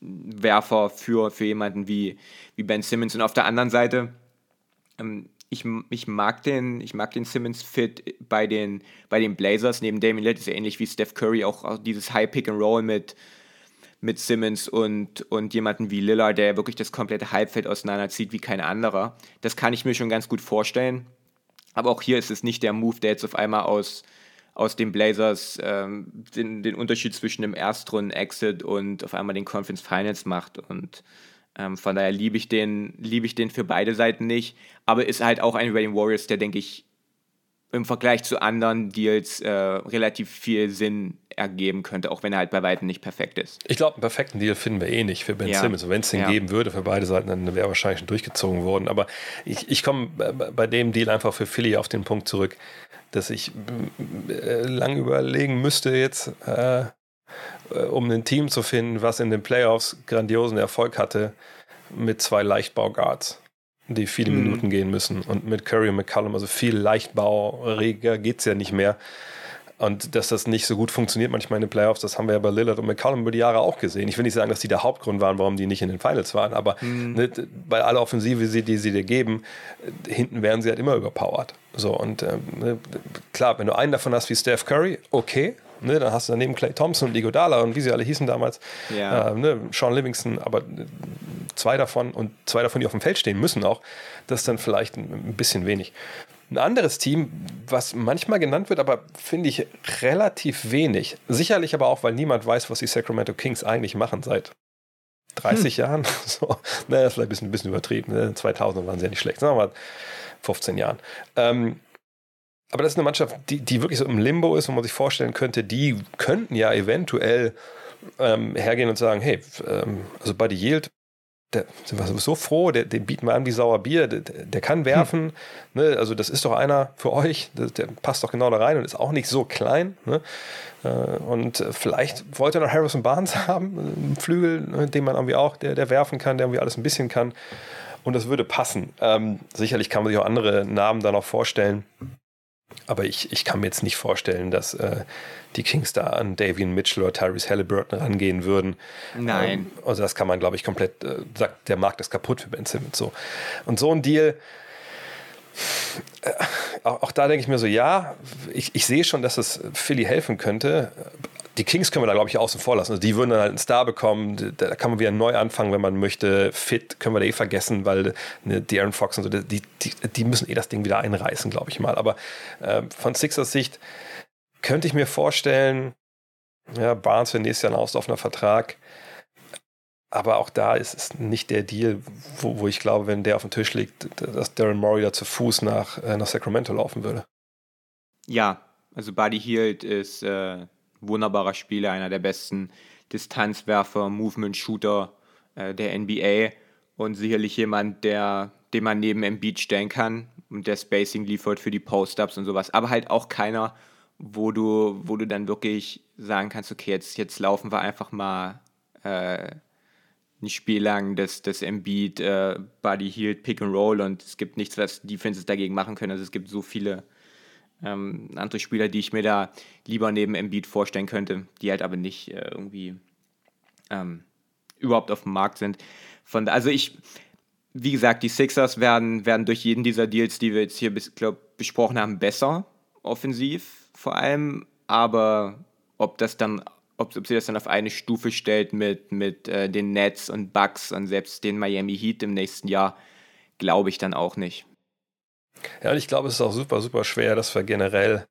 Werfer für, für jemanden wie, wie Ben Simmons. Und auf der anderen Seite, ähm, ich, ich, mag den, ich mag den Simmons-Fit bei den, bei den Blazers. Neben Damian Lillard ist ja ähnlich wie Steph Curry auch, dieses High-Pick-and-Roll mit, mit Simmons und, und jemanden wie Lillard, der wirklich das komplette Halbfeld auseinanderzieht wie kein anderer. Das kann ich mir schon ganz gut vorstellen. Aber auch hier ist es nicht der Move, der jetzt auf einmal aus, aus den Blazers ähm, den, den Unterschied zwischen dem Erstrunden-Exit und auf einmal den Conference Finals macht. Und ähm, von daher liebe ich, den, lieb ich den für beide Seiten nicht. Aber ist halt auch ein Rain Warriors, der, denke ich, im Vergleich zu anderen Deals äh, relativ viel Sinn ergeben könnte, auch wenn er halt bei weitem nicht perfekt ist. Ich glaube, einen perfekten Deal finden wir eh nicht für Ben ja. Simmons. Und wenn es den ja. geben würde für beide Seiten, dann wäre er wahrscheinlich schon durchgezogen worden. Aber ich, ich komme bei dem Deal einfach für Philly auf den Punkt zurück, dass ich äh, lang überlegen müsste jetzt, äh, um ein Team zu finden, was in den Playoffs grandiosen Erfolg hatte mit zwei Leichtbauguards die viele mhm. Minuten gehen müssen. Und mit Curry und McCallum, also viel Leichtbaureger geht es ja nicht mehr. Und dass das nicht so gut funktioniert manchmal in den Playoffs, das haben wir ja bei Lillard und McCallum über die Jahre auch gesehen. Ich will nicht sagen, dass die der Hauptgrund waren, warum die nicht in den Finals waren, aber mhm. ne, bei aller Offensive, die sie dir geben, hinten werden sie halt immer überpowered. So, und ähm, ne, klar, wenn du einen davon hast wie Steph Curry, okay, Ne, dann hast du daneben Clay Thompson und Ligodala und wie sie alle hießen damals. Ja. Äh, ne, Sean Livingston, aber zwei davon und zwei davon, die auf dem Feld stehen müssen auch, das ist dann vielleicht ein bisschen wenig. Ein anderes Team, was manchmal genannt wird, aber finde ich relativ wenig. Sicherlich aber auch, weil niemand weiß, was die Sacramento Kings eigentlich machen seit 30 hm. Jahren. *laughs* So, naja, das ist vielleicht ein bisschen, ein bisschen übertrieben. Ne? 2000 waren sie ja nicht schlecht. Sagen wir mal 15 Jahren. Ähm, aber das ist eine Mannschaft, die, die wirklich so im Limbo ist, wo man sich vorstellen könnte, die könnten ja eventuell ähm, hergehen und sagen, hey, ähm, also Buddy Yield, der sind wir so froh, der, den bieten wir an wie sauer Bier, der, der kann werfen, hm. ne? also das ist doch einer für euch, der, der, passt doch genau da rein und ist auch nicht so klein. Ne? Äh, und vielleicht wollte er noch Harrison Barnes *laughs* haben, einen Flügel, ne, den man irgendwie auch, der, der werfen kann, der irgendwie alles ein bisschen kann und das würde passen. Ähm, sicherlich kann man sich auch andere Namen da noch vorstellen. Aber ich, ich kann mir jetzt nicht vorstellen, dass äh, die Kings da an Davian Mitchell oder Tyrese Halliburton rangehen würden. Nein. Ähm, also das kann man, glaube ich, komplett, äh, sagt, der Markt ist kaputt für Ben Simmons. So. Und so ein Deal, äh, auch, auch, da denke ich mir so, ja, ich, ich sehe schon, dass es Philly helfen könnte. Die Kings können wir da, glaube ich, außen vor lassen. Also die würden dann halt einen Star bekommen. Da kann man wieder neu anfangen, wenn man möchte. Fit können wir da eh vergessen, weil ne, Darren Fox und so, die, die, die müssen eh das Ding wieder einreißen, glaube ich mal. Aber äh, von Sixers Sicht könnte ich mir vorstellen, ja, Barnes für nächstes Jahr ein auslaufender Vertrag. Aber auch da ist es nicht der Deal, wo, wo ich glaube, wenn der auf dem Tisch liegt, dass Darren Murray da zu Fuß nach, äh, nach Sacramento laufen würde. Ja, also Buddy Hield ist äh, wunderbarer Spieler, einer der besten Distanzwerfer, Movement-Shooter äh, der NBA und sicherlich jemand, der, den man neben Embiid stellen kann und der Spacing liefert für die Post-Ups und sowas. Aber halt auch keiner, wo du, wo du dann wirklich sagen kannst, okay, jetzt, jetzt laufen wir einfach mal äh, ein Spiel lang das, das Embiid, äh, Body Healed, Pick and Roll und es gibt nichts, was Defenses dagegen machen können. Also es gibt so viele ähm, andere Spieler, die ich mir da lieber neben Embiid vorstellen könnte, die halt aber nicht äh, irgendwie ähm, überhaupt auf dem Markt sind. Von, also ich, wie gesagt, die Sixers werden, werden durch jeden dieser Deals, die wir jetzt hier bis, glaub, besprochen haben, besser, offensiv vor allem, aber ob das dann, ob, ob sie das dann auf eine Stufe stellt mit, mit äh, den Nets und Bucks und selbst den Miami Heat im nächsten Jahr, glaube ich dann auch nicht. Ja, und ich glaube, es ist auch super, super schwer, dass wir generell,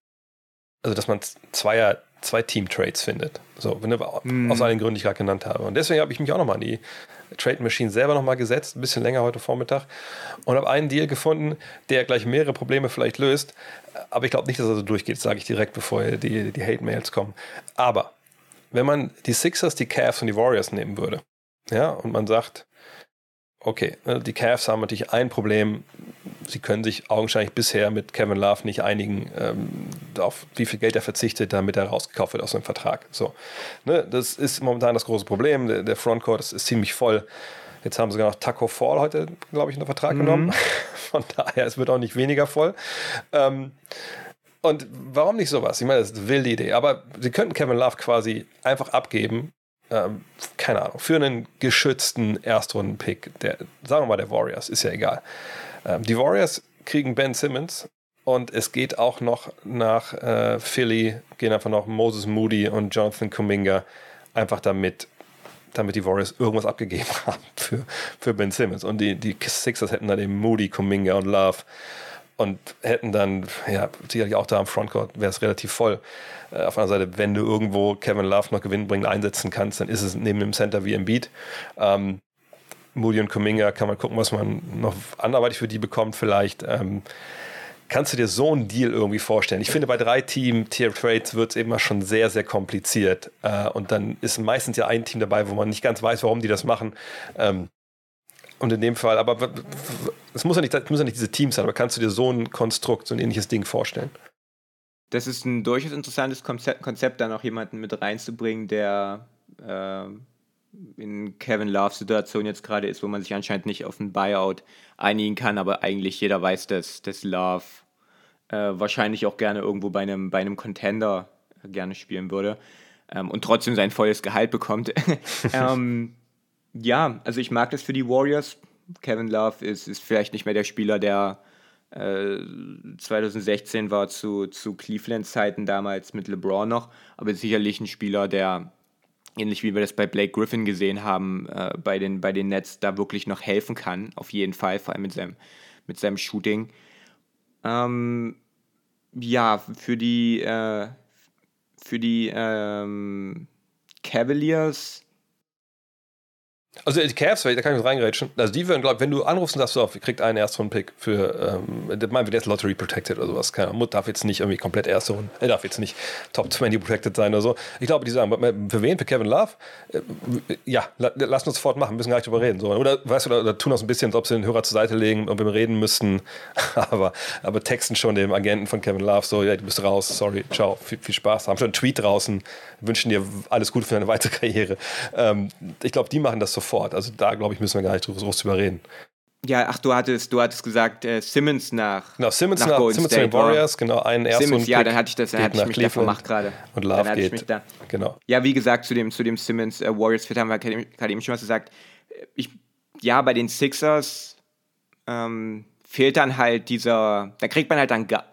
also dass man zweier, zwei Team-Trades findet. So, wenn, mm. aus allen Gründen, die ich gerade genannt habe. Und deswegen habe ich mich auch nochmal an die Trade Machine selber nochmal gesetzt, ein bisschen länger heute Vormittag, und habe einen Deal gefunden, der gleich mehrere Probleme vielleicht löst. Aber ich glaube nicht, dass er so durchgeht, sage ich direkt, bevor die, die Hate-Mails kommen. Aber wenn man die Sixers, die Cavs und die Warriors nehmen würde, ja, und man sagt, okay, ne, die Cavs haben natürlich ein Problem. Sie können sich augenscheinlich bisher mit Kevin Love nicht einigen, ähm, auf wie viel Geld er verzichtet, damit er rausgekauft wird aus dem Vertrag. So, ne, das ist momentan das große Problem. Der, der Frontcourt ist, ist, ziemlich voll. Jetzt haben sie sogar noch Taco Fall heute, glaube ich, in den Vertrag mhm. genommen. *laughs* Von daher, es wird auch nicht weniger voll. Ähm, und warum nicht sowas? Ich meine, das ist eine wilde Idee. Aber sie könnten Kevin Love quasi einfach abgeben ähm, keine Ahnung, für einen geschützten Erstrunden-Pick, der, sagen wir mal, der Warriors, ist ja egal. Ähm, die Warriors kriegen Ben Simmons und es geht auch noch nach äh, Philly, gehen einfach noch Moses Moody und Jonathan Kuminga, einfach damit, damit die Warriors irgendwas abgegeben *laughs* haben für, für Ben Simmons. Und die, die Sixers hätten dann eben Moody, Kuminga und Love und hätten dann, ja, sicherlich auch da am Frontcourt wäre es relativ voll. Äh, auf anderen Seite, wenn du irgendwo Kevin Love noch gewinnbringend einsetzen kannst, dann ist es neben dem Center wie Embiid. Ähm, Moody und Kuminga kann man gucken, was man noch anderweitig für die bekommt vielleicht. Ähm, kannst du dir so einen Deal irgendwie vorstellen? Ich finde, bei drei Team-Tier-Trades wird es immer schon sehr, sehr kompliziert. Äh, und dann ist meistens ja ein Team dabei, wo man nicht ganz weiß, warum die das machen. Ähm, und in dem Fall, aber es muss ja nicht, muss ja nicht diese Teams sein, aber kannst du dir so ein Konstrukt, so ein ähnliches Ding vorstellen? Das ist ein durchaus interessantes Konzept, Konzept da noch jemanden mit reinzubringen, der äh, in Kevin Loves Situation jetzt gerade ist, wo man sich anscheinend nicht auf ein Buyout einigen kann, aber eigentlich jeder weiß, dass, dass Love äh, wahrscheinlich auch gerne irgendwo bei einem, bei einem Contender gerne spielen würde ähm, und trotzdem sein volles Gehalt bekommt. *laughs* ähm, ja, also ich mag das für die Warriors. Kevin Love ist, ist vielleicht nicht mehr der Spieler, der äh, 2016 war zu, zu Cleveland-Zeiten damals mit LeBron noch, aber sicherlich ein Spieler, der ähnlich wie wir das bei Blake Griffin gesehen haben, äh, bei, den, bei den Nets da wirklich noch helfen kann, auf jeden Fall, vor allem mit seinem, mit seinem Shooting. Ähm, ja, für die, äh, für die ähm, Cavaliers also die Cavs, da kann ich uns reingerätschen. Also die würden, glaube ich, wenn du anrufst und sagst, so, kriegt einen Erstrunden-Pick für, ähm, meinen wir, der ist Lottery Protected oder sowas. Keine Ahnung, darf jetzt nicht irgendwie komplett erste Runde, er darf jetzt nicht Top 20 Protected sein oder so. Ich glaube, die sagen, für wen? Für Kevin Love? Äh, ja, lass uns sofort machen, müssen gar nicht drüber reden. So. Oder, weißt du, oder, oder tun so ein bisschen, als ob sie den Hörer zur Seite legen und wir reden müssten, *laughs* aber, aber texten schon dem Agenten von Kevin Love so, ja, du bist raus, sorry, ciao, viel, viel Spaß. Haben schon einen Tweet draußen, wünschen dir alles Gute für deine weitere Karriere. Ähm, ich glaube, die machen das sofort sofort. Also da, glaube ich, müssen wir gar nicht groß drüber reden. Ja, ach, du hattest, du hattest gesagt, äh, Simmons nach. Genau, Simmons nach, nach Golden Simmons State, Warriors, genau, einen ersten Simmons, ja, dann hatte ich das, dann hatte ich mich Cleveland da vermacht gerade. Und Love geht. Da, genau. Ja, wie gesagt, zu dem, zu dem Simmons äh, Warriors Fit haben wir gerade eben schon was gesagt. Ich, ja, bei den Sixers ähm, fehlt dann halt dieser, da kriegt man halt dann gar,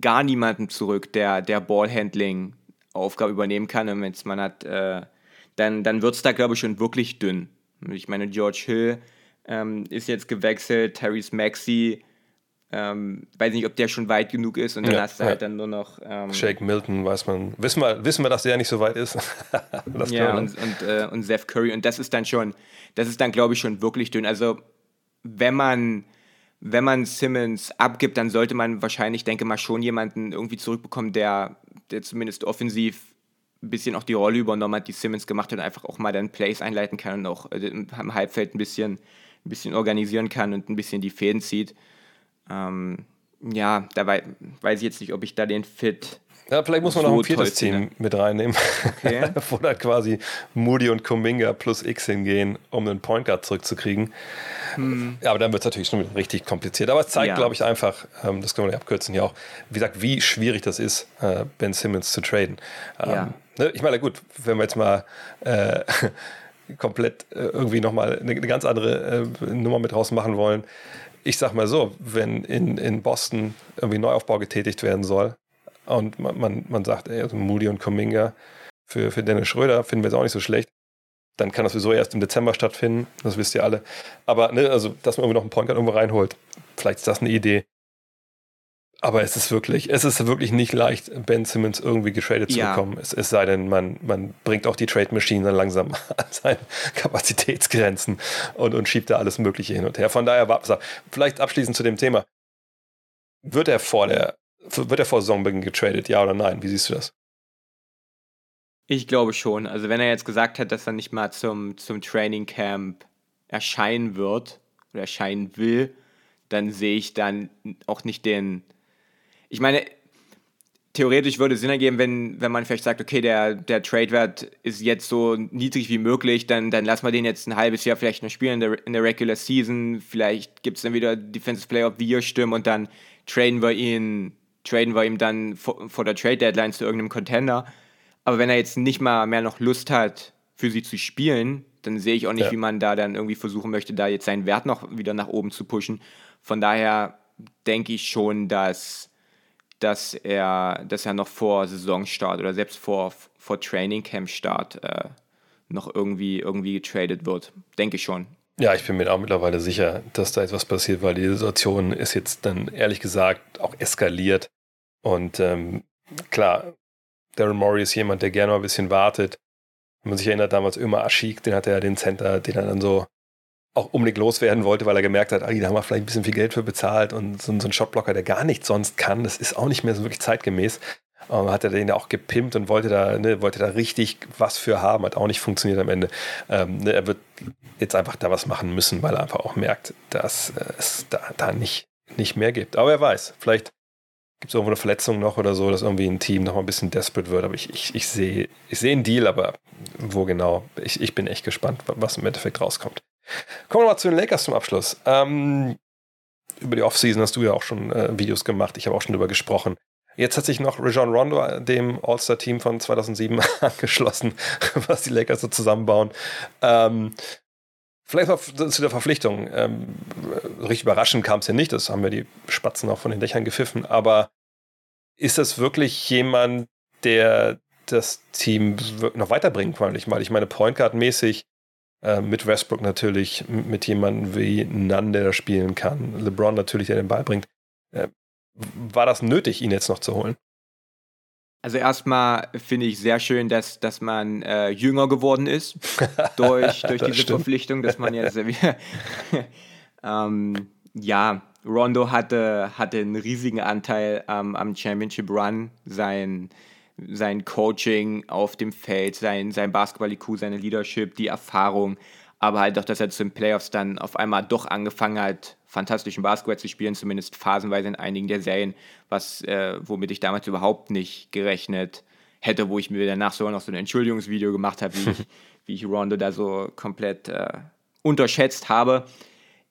gar niemanden zurück, der, der Ballhandling Aufgabe übernehmen kann. Und wenn man hat, äh, dann, dann wird es da, glaube ich, schon wirklich dünn. Ich meine, George Hill ähm, ist jetzt gewechselt, Tyrese Maxey, ähm, weiß nicht, ob der schon weit genug ist und dann ja, hast du halt dann nur noch. Ähm, Shake Milton, weiß man. Wissen wir, wissen wir, dass der nicht so weit ist? *laughs* ja, und, und, äh, und Seth Curry. Und das ist dann schon, das ist dann, glaube ich, schon wirklich dünn. Also, wenn man, wenn man Simmons abgibt, dann sollte man wahrscheinlich, denke mal, schon jemanden irgendwie zurückbekommen, der, der zumindest offensiv ein bisschen auch die Rolle übernommen hat, die Simmons gemacht hat und einfach auch mal dann Plays einleiten kann und auch äh, im Halbfeld ein bisschen, ein bisschen organisieren kann und ein bisschen die Fäden zieht. Ähm, ja, da wei weiß ich jetzt nicht, ob ich da den Fit. Ja, vielleicht muss man so noch ein viertes Team mit reinnehmen, okay. *laughs* wo dann quasi Moody und Kuminga plus X hingehen, um einen Point Guard zurückzukriegen. Hm. Ja, aber dann wird es natürlich schon richtig kompliziert. Aber es zeigt, ja. glaube ich, einfach, ähm, das können wir ja abkürzen hier auch, wie gesagt, wie schwierig das ist, äh, Ben Simmons zu traden. Ähm, ja. ne, ich meine, gut, wenn wir jetzt mal äh, *laughs* komplett äh, irgendwie nochmal eine, eine ganz andere äh, Nummer mit draußen machen wollen, ich sag mal so, wenn in, in Boston irgendwie Neuaufbau getätigt werden soll und man, man, man sagt, ey, also Moody und Kuminga für, für Dennis Schröder finden wir es auch nicht so schlecht, dann kann das sowieso erst im Dezember stattfinden, das wisst ihr alle. Aber ne, also, dass man irgendwie noch einen Point Guard irgendwo reinholt, vielleicht ist das eine Idee. Aber es ist wirklich, es ist wirklich nicht leicht, Ben Simmons irgendwie getradet ja. zu bekommen. Es, es, sei denn, man, man bringt auch die Trade Machine dann langsam *laughs* an seine Kapazitätsgrenzen und, und schiebt da alles Mögliche hin und her. Von daher war vielleicht abschließend zu dem Thema. Wird er vor der, wird er vor Saisonbeginn getradet, ja oder nein? Wie siehst du das? Ich glaube schon. Also wenn er jetzt gesagt hat, dass er nicht mal zum, zum Training Camp erscheinen wird oder erscheinen will, dann sehe ich dann auch nicht den, ich meine, theoretisch würde es Sinn ergeben, wenn, wenn man vielleicht sagt, okay, der, der Trade-Wert ist jetzt so niedrig wie möglich, dann, dann lassen wir den jetzt ein halbes Jahr vielleicht noch spielen in der, in der Regular Season. Vielleicht gibt es dann wieder Defensive Player of the Year Stimmen und dann traden wir ihn, traden wir ihm dann vor, vor der Trade-Deadline zu irgendeinem Contender. Aber wenn er jetzt nicht mal mehr noch Lust hat, für sie zu spielen, dann sehe ich auch nicht, ja. wie man da dann irgendwie versuchen möchte, da jetzt seinen Wert noch wieder nach oben zu pushen. Von daher denke ich schon, dass dass er, dass er noch vor Saisonstart oder selbst vor, vor Training Camp Start äh, noch irgendwie, irgendwie getradet wird. Denke ich schon. Ja, ich bin mir auch mittlerweile sicher, dass da etwas passiert, weil die Situation ist jetzt dann ehrlich gesagt auch eskaliert. Und ähm, klar, Daryl Morey ist jemand, der gerne mal ein bisschen wartet. Wenn man sich erinnert, damals immer Aschik, den hatte er den Center, den er dann so auch unbedingt loswerden wollte, weil er gemerkt hat, ah, da haben wir vielleicht ein bisschen viel Geld für bezahlt und so, so ein Shotblocker, der gar nichts sonst kann, das ist auch nicht mehr so wirklich zeitgemäß. Ähm, hat er den ja auch gepimpt und wollte da, ne, wollte da richtig was für haben, hat auch nicht funktioniert am Ende. Ähm, ne, er wird jetzt einfach da was machen müssen, weil er einfach auch merkt, dass äh, es da, da nicht, nicht mehr gibt. Aber er weiß, vielleicht gibt es irgendwo eine Verletzung noch oder so, dass irgendwie ein Team noch mal ein bisschen desperate wird. Aber ich, ich, ich sehe ich seh einen Deal, aber wo genau? Ich, ich bin echt gespannt, was im Endeffekt rauskommt. Kommen wir mal zu den Lakers zum Abschluss. Ähm, über die Offseason hast du ja auch schon äh, Videos gemacht. Ich habe auch schon darüber gesprochen. Jetzt hat sich noch Rajon Rondo dem All-Star-Team von 2007 *laughs* angeschlossen, *laughs* was die Lakers so zusammenbauen. Ähm, vielleicht mal zu der Verpflichtung. Ähm, richtig überraschend kam es ja nicht, das haben wir die Spatzen auch von den Dächern gepfiffen. Aber ist das wirklich jemand, der das Team noch weiterbringen kann? Ich meine, ich meine, Point Guard-mäßig äh, mit Westbrook natürlich, mit jemandem wie Nunn, der da spielen kann, LeBron natürlich, der den Ball bringt. Äh, war das nötig, ihn jetzt noch zu holen? Also erstmal finde ich sehr schön, dass, dass man äh, jünger geworden ist *laughs* durch, durch diese stimmt. Verpflichtung, dass man jetzt *laughs* ähm, ja, Rondo hatte, hatte einen riesigen Anteil ähm, am Championship Run. Sein, sein Coaching auf dem Feld, sein, sein Basketball-IQ, seine Leadership, die Erfahrung, aber halt auch, dass er zu den Playoffs dann auf einmal doch angefangen hat, fantastischen Basketball zu spielen, zumindest phasenweise in einigen der Serien, was, äh, womit ich damals überhaupt nicht gerechnet hätte, wo ich mir danach sogar noch so ein Entschuldigungsvideo gemacht habe, wie ich, *laughs* wie ich Rondo da so komplett äh, unterschätzt habe.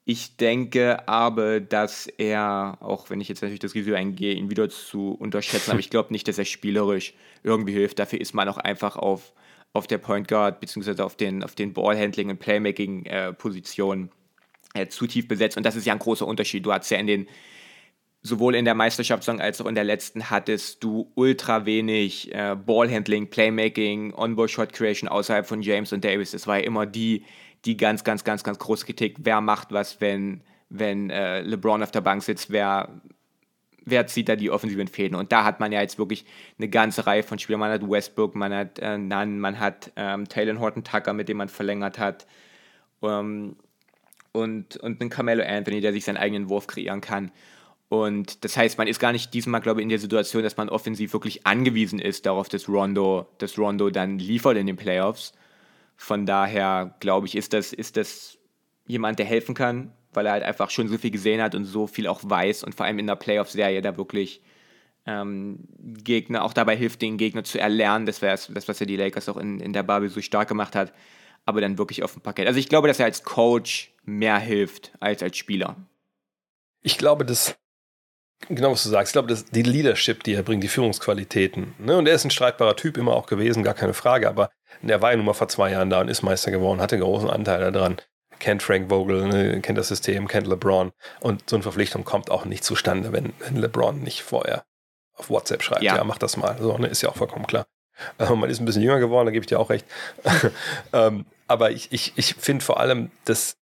Ich denke aber, dass er, auch wenn ich jetzt natürlich das Risiko eingehe, ihn wieder zu unterschätzen, aber ich *laughs* glaube nicht, dass er spielerisch irgendwie hilft. Dafür ist man auch einfach auf, auf der Point Guard beziehungsweise auf den, auf den Ballhandling- und Playmaking-Positionen äh, äh, zu tief besetzt. Und das ist ja ein großer Unterschied. Du hast ja in den sowohl in der Meisterschaftssaison als auch in der letzten hattest du ultra wenig äh, Ballhandling, Playmaking, On-Ball-Shot Creation außerhalb von James und Davis. Das war ja immer die, die ganz, ganz, ganz, ganz große Kritik. Wer macht was, wenn, wenn äh, LeBron auf der Bank sitzt? Wer, wer zieht da die offensiven Fäden? Und da hat man ja jetzt wirklich eine ganze Reihe von Spielern. Man hat Westbrook, man hat äh, Nunn, man hat ähm, Taylor Horton Tucker, mit dem man verlängert hat. Ähm, und, und einen Carmelo Anthony, der sich seinen eigenen Wurf kreieren kann. Und das heißt, man ist gar nicht diesmal, glaube ich, in der Situation, dass man offensiv wirklich angewiesen ist darauf, dass Rondo, dass Rondo dann liefert in den Playoffs. Von daher, glaube ich, ist das, ist das jemand, der helfen kann, weil er halt einfach schon so viel gesehen hat und so viel auch weiß und vor allem in der Playoff-Serie da wirklich ähm, Gegner auch dabei hilft, den Gegner zu erlernen. Das wäre das, was ja die Lakers auch in, in der Bubble so stark gemacht hat, aber dann wirklich auf dem Parkett. Also ich glaube, dass er als Coach mehr hilft als als Spieler. Ich glaube, dass Genau, was du sagst. Ich glaube, das, die Leadership, die er bringt, die Führungsqualitäten. Ne? Und er ist ein streitbarer Typ immer auch gewesen, gar keine Frage. Aber er war ja nun mal vor zwei Jahren da und ist Meister geworden, hatte großen Anteil daran. Kennt Frank Vogel, ne? kennt das System, kennt LeBron. Und so eine Verpflichtung kommt auch nicht zustande, wenn, wenn LeBron nicht vorher auf WhatsApp schreibt. Ja, ja mach das mal. So, ne? Ist ja auch vollkommen klar. *laughs* Äh, man ist ein bisschen jünger geworden, da gebe ich dir auch recht. *laughs* ähm, aber ich, ich, ich finde vor allem, dass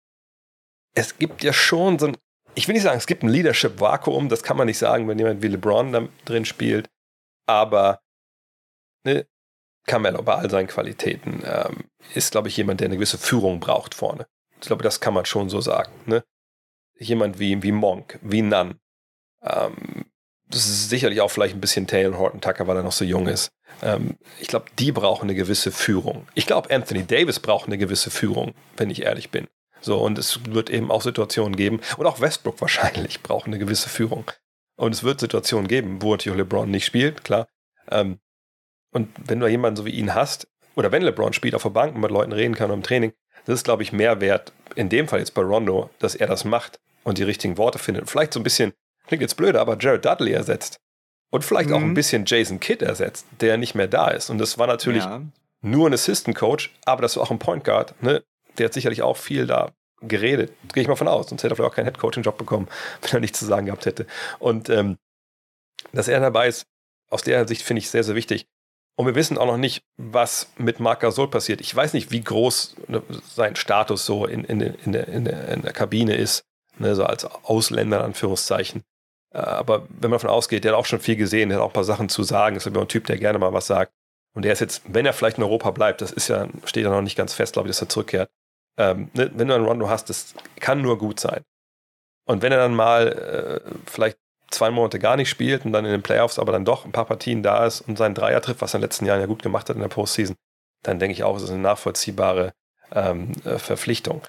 es gibt ja schon so ein ich will nicht sagen, es gibt ein Leadership-Vakuum, das kann man nicht sagen, wenn jemand wie LeBron da drin spielt, aber ne, Carmelo bei all seinen Qualitäten ähm, ist, glaube ich, jemand, der eine gewisse Führung braucht vorne. Ich glaube, das kann man schon so sagen. Ne? Jemand wie, wie Monk, wie Nunn. Ähm, das ist sicherlich auch vielleicht ein bisschen Taylor Horton Tucker, weil er noch so jung ist. Ähm, ich glaube, die brauchen eine gewisse Führung. Ich glaube, Anthony Davis braucht eine gewisse Führung, wenn ich ehrlich bin. So, und es wird eben auch Situationen geben, und auch Westbrook *laughs* wahrscheinlich braucht eine gewisse Führung. Und es wird Situationen geben, wo natürlich LeBron nicht spielt, klar. Ähm, und wenn du jemanden so wie ihn hast, oder wenn LeBron spielt auf der Bank und mit Leuten reden kann im Training, das ist, glaube ich, mehr wert, in dem Fall jetzt bei Rondo, dass er das macht und die richtigen Worte findet. Vielleicht so ein bisschen, klingt jetzt blöd, aber Jared Dudley ersetzt. Und vielleicht mhm. auch ein mhm. bisschen Jason Kidd ersetzt, der nicht mehr da ist. Und das war natürlich ja. nur ein Assistant Coach, aber das war auch ein Point Guard, ne? der hat sicherlich auch viel da geredet. Gehe ich mal von aus. Sonst hätte er vielleicht auch keinen Headcoaching-Job bekommen, *laughs* wenn er nichts zu sagen gehabt hätte. Und ähm, dass er dabei ist, aus der Sicht finde ich sehr, sehr wichtig. Und wir wissen auch noch nicht, was mit Marc Gasol passiert. Ich weiß nicht, wie groß ne, sein Status so in, in, in, der, in, der, der Kabine ist, ne, so als Ausländer in Anführungszeichen. Äh, aber wenn man davon ausgeht, der hat auch schon viel gesehen, der hat auch ein paar Sachen zu sagen, ist aber ein Typ, der gerne mal was sagt. Und der ist jetzt, wenn er vielleicht in Europa bleibt, das ist ja, steht ja noch nicht ganz fest, glaube ich, dass er zurückkehrt. Ähm, ne, wenn du einen Rondo hast, das kann nur gut sein. Und wenn er dann mal äh, vielleicht zwei Monate gar nicht spielt und dann in den Playoffs aber dann doch ein paar Partien da ist und seinen Dreier trifft, was er in den letzten Jahren ja gut gemacht hat in der Postseason, dann denke ich auch, es ist eine nachvollziehbare ähm, äh, Verpflichtung.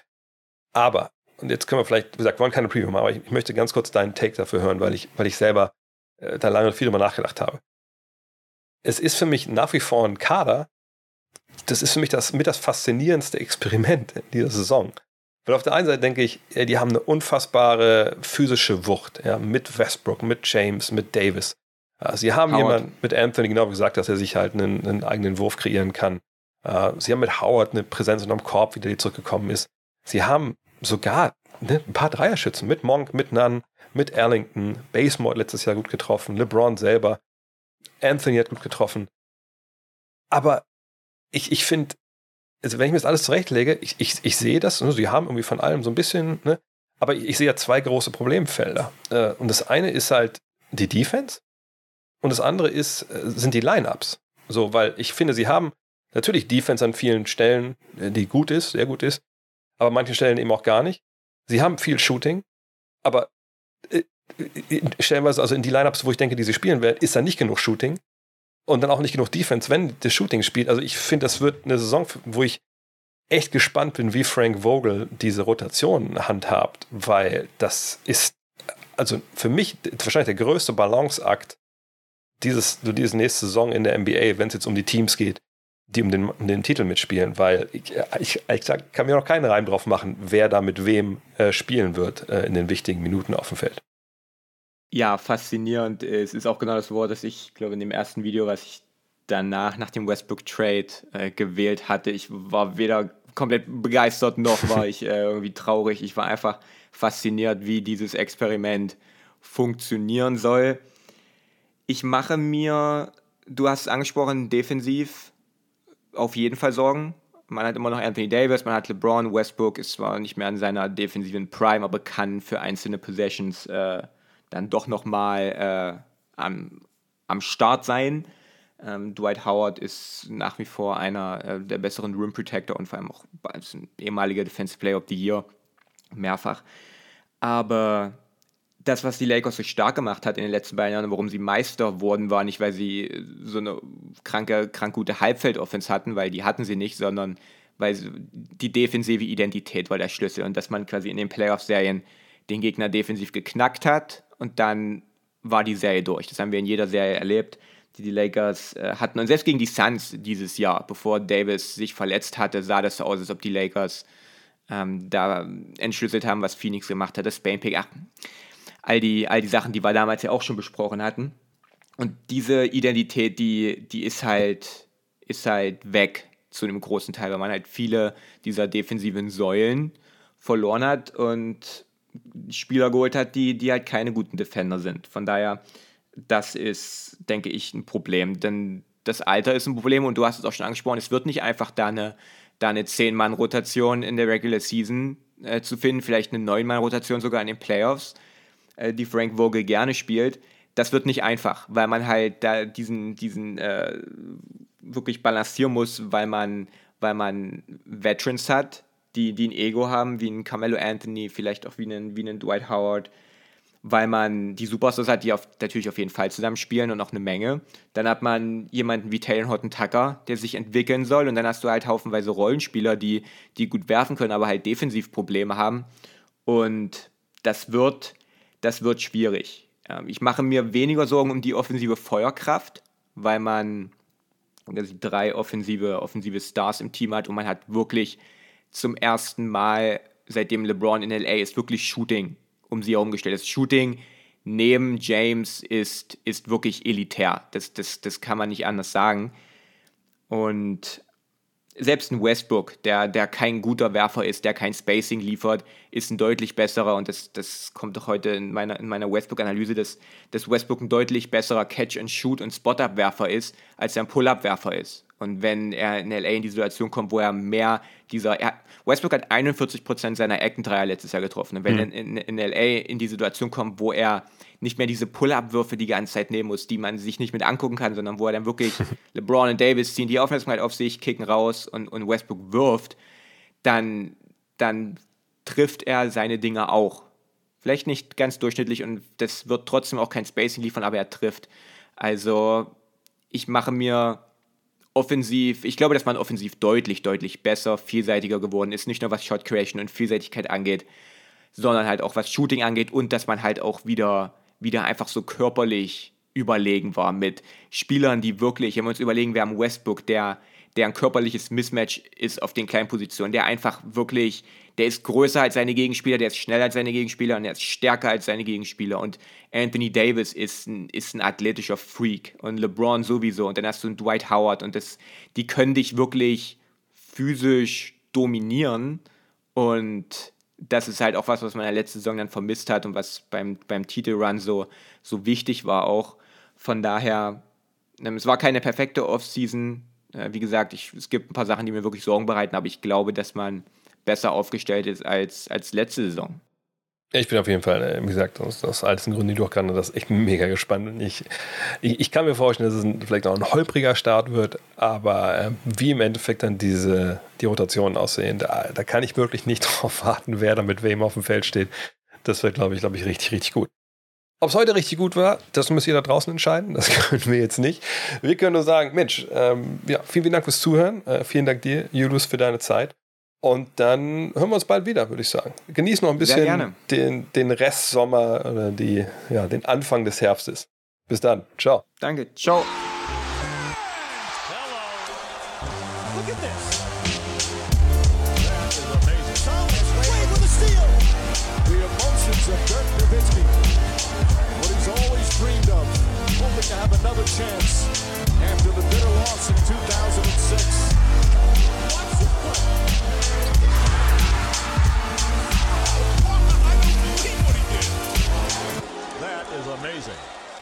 Aber, und jetzt können wir vielleicht, wie gesagt, wir wollen keine Preview machen, aber ich, ich möchte ganz kurz deinen Take dafür hören, weil ich, weil ich selber äh, da lange viel drüber nachgedacht habe es ist für mich nach wie vor ein Kader. Das ist für mich das mit das faszinierendste Experiment in dieser Saison. Weil auf der einen Seite denke ich, die haben eine unfassbare physische Wucht, ja, mit Westbrook, mit James, mit Davis. sie haben Howard. jemanden mit Anthony genau gesagt, dass er sich halt einen, einen eigenen Wurf kreieren kann. sie haben mit Howard eine Präsenz unterm Korb, wie der zurückgekommen ist. Sie haben sogar ne, ein paar Dreierschützen mit Monk, mit Nunn, mit Erlington, Basemore letztes Jahr gut getroffen, LeBron selber. Anthony hat gut getroffen. Aber ich, ich finde, also wenn ich mir das alles zurechtlege, ich, ich, ich sehe das, ne, sie haben irgendwie von allem so ein bisschen, ne, aber ich, ich sehe ja zwei große Problemfelder. Äh, und das eine ist halt die Defense und das andere ist, äh, sind die Lineups. So, weil ich finde, sie haben natürlich Defense an vielen Stellen, äh, die gut ist, sehr gut ist, aber an manchen Stellen eben auch gar nicht. Sie haben viel Shooting, aber stellenweise, also in die Lineups, wo ich denke, die sie spielen werden, ist da nicht genug Shooting und dann auch nicht genug Defense, wenn das Shooting spielt. Also ich finde, das wird eine Saison, wo ich echt gespannt bin, wie Frank Vogel diese Rotation handhabt, weil das ist, also für mich wahrscheinlich der größte Balanceakt dieses, diese nächste Saison in der NBA, wenn es jetzt um die Teams geht, die um den, um den Titel mitspielen, weil ich, ich, ich kann mir noch keinen Reim drauf machen, wer da mit wem äh, spielen wird äh, in den wichtigen Minuten auf dem Feld. Ja, faszinierend. Es ist auch genau das Wort, das ich, glaube in dem ersten Video, was ich danach, nach dem Westbrook-Trade äh, gewählt hatte. Ich war weder komplett begeistert, noch war ich äh, irgendwie traurig. Ich war einfach fasziniert, wie dieses Experiment funktionieren soll. Ich mache mir, du hast es angesprochen, defensiv auf jeden Fall Sorgen. Man hat immer noch Anthony Davis, man hat LeBron, Westbrook ist zwar nicht mehr an seiner defensiven Prime, aber kann für einzelne Possessions äh, dann doch nochmal äh, am, am Start sein. Ähm, Dwight Howard ist nach wie vor einer äh, der besseren Rim Protector und vor allem auch als ein ehemaliger Defensive Player of the Year mehrfach. Aber das, was die Lakers so stark gemacht hat in den letzten beiden Jahren, warum sie Meister wurden, war nicht, weil sie so eine kranke, krank gute Halbfeld-Offense hatten, weil die hatten sie nicht, sondern weil die defensive Identität war der Schlüssel und dass man quasi in den Playoff-Serien den Gegner defensiv geknackt hat und dann war die Serie durch. Das haben wir in jeder Serie erlebt, die die Lakers äh, hatten. Und selbst gegen die Suns dieses Jahr, bevor Davis sich verletzt hatte, sah das so aus, als ob die Lakers ähm, da entschlüsselt haben, was Phoenix gemacht hat. Das Spain-Pick, ach, all die, all die Sachen, die wir damals ja auch schon besprochen hatten. Und diese Identität, die, die ist halt, ist halt weg zu einem großen Teil, weil man halt viele dieser defensiven Säulen verloren hat und Spieler geholt hat, die, die halt keine guten Defender sind. Von daher, das ist, denke ich, ein Problem. Denn das Alter ist ein Problem und du hast es auch schon angesprochen, es wird nicht einfach da eine, da eine 10-Mann-Rotation in der Regular Season äh, zu finden, vielleicht eine 9-Mann-Rotation sogar in den Playoffs äh, die Frank Vogel gerne spielt, das wird nicht einfach, weil man halt da diesen, diesen äh, wirklich balancieren muss, weil man, weil man Veterans hat, die, die ein Ego haben, wie ein Carmelo Anthony, vielleicht auch wie einen, wie einen Dwight Howard, weil man die Superstars hat, die auf, natürlich auf jeden Fall zusammen spielen und auch eine Menge. Dann hat man jemanden wie Taylor Horton Tucker, der sich entwickeln soll und dann hast du halt haufenweise Rollenspieler, die, die gut werfen können, aber halt defensiv Probleme haben. Und das wird das wird schwierig. Ähm, ich mache mir weniger Sorgen um die offensive Feuerkraft, weil man drei offensive, offensive Stars im Team hat und man hat wirklich zum ersten Mal, seitdem LeBron in LA ist, wirklich Shooting um sie herumgestellt. Das Shooting neben James ist, ist wirklich elitär. Das, das, das kann man nicht anders sagen. Und selbst ein Westbrook, der, der kein guter Werfer ist, der kein Spacing liefert, ist ein deutlich besserer, und das, das kommt doch heute in meiner, in meiner Westbrook-Analyse, dass, dass Westbrook ein deutlich besserer Catch-and-Shoot- und Spot-Up-Werfer ist, als er ein Pull-Up-Werfer ist. Und wenn er in LA in die Situation kommt, wo er mehr dieser. Er, Westbrook hat 41% seiner Eckendreier letztes Jahr getroffen. Und wenn mhm. er in, in, LA in die Situation kommt, wo er nicht mehr diese Pull-Up-Würfe die ganze Zeit nehmen muss, die man sich nicht mit angucken kann, sondern wo er dann wirklich *laughs* LeBron und Davis ziehen die Aufmerksamkeit auf sich, kicken raus und, und Westbrook wirft, dann, dann trifft er seine Dinge auch. Vielleicht nicht ganz durchschnittlich und das wird trotzdem auch kein Spacing liefern, aber er trifft. Also ich mache mir offensiv, ich glaube, dass man offensiv deutlich, deutlich besser, vielseitiger geworden ist. Nicht nur was Shot Creation und Vielseitigkeit angeht, sondern halt auch was Shooting angeht und dass man halt auch wieder, wieder einfach so körperlich überlegen war mit Spielern, die wirklich, wenn wir uns überlegen, wir haben Westbrook, der der ein körperliches Mismatch ist auf den kleinen Positionen, der einfach wirklich, der ist größer als seine Gegenspieler, der ist schneller als seine Gegenspieler und der ist stärker als seine Gegenspieler. Und Anthony Davis ist ein, ist ein athletischer Freak und LeBron sowieso. Und dann hast du einen Dwight Howard und das, die können dich wirklich physisch dominieren. Und das ist halt auch was, was man in der letzten Saison dann vermisst hat und was beim, beim Titelrun so, so wichtig war auch. Von daher, ähm, es war keine perfekte Offseason, äh, wie gesagt, ich, es gibt ein paar Sachen, die mir wirklich Sorgen bereiten, aber ich glaube, dass man besser aufgestellt ist als, als letzte Saison. Ich bin auf jeden Fall, äh, wie gesagt, aus, aus alten Gründen, die du auch gerade das echt mega gespannt. Und ich, ich, ich, kann mir vorstellen, dass es ein, vielleicht auch ein holpriger Start wird, aber äh, wie im Endeffekt dann diese, die Rotationen aussehen, da, da kann ich wirklich nicht *laughs* drauf warten, wer da mit wem auf dem Feld steht. Das wird, glaube ich, glaube ich, richtig, richtig gut. Ob es heute richtig gut war, das müsst ihr da draußen entscheiden. Das *laughs* können wir jetzt nicht. Wir können nur sagen, Mensch, ähm, ja, vielen, vielen Dank fürs Zuhören. Äh, vielen Dank dir, Julius, für deine Zeit. Und dann hören wir uns bald wieder, würde ich sagen. Genieß noch ein bisschen den, den Rest Sommer oder die, ja, den Anfang des Herbstes. Bis dann. Ciao. Danke. Ciao. amazing.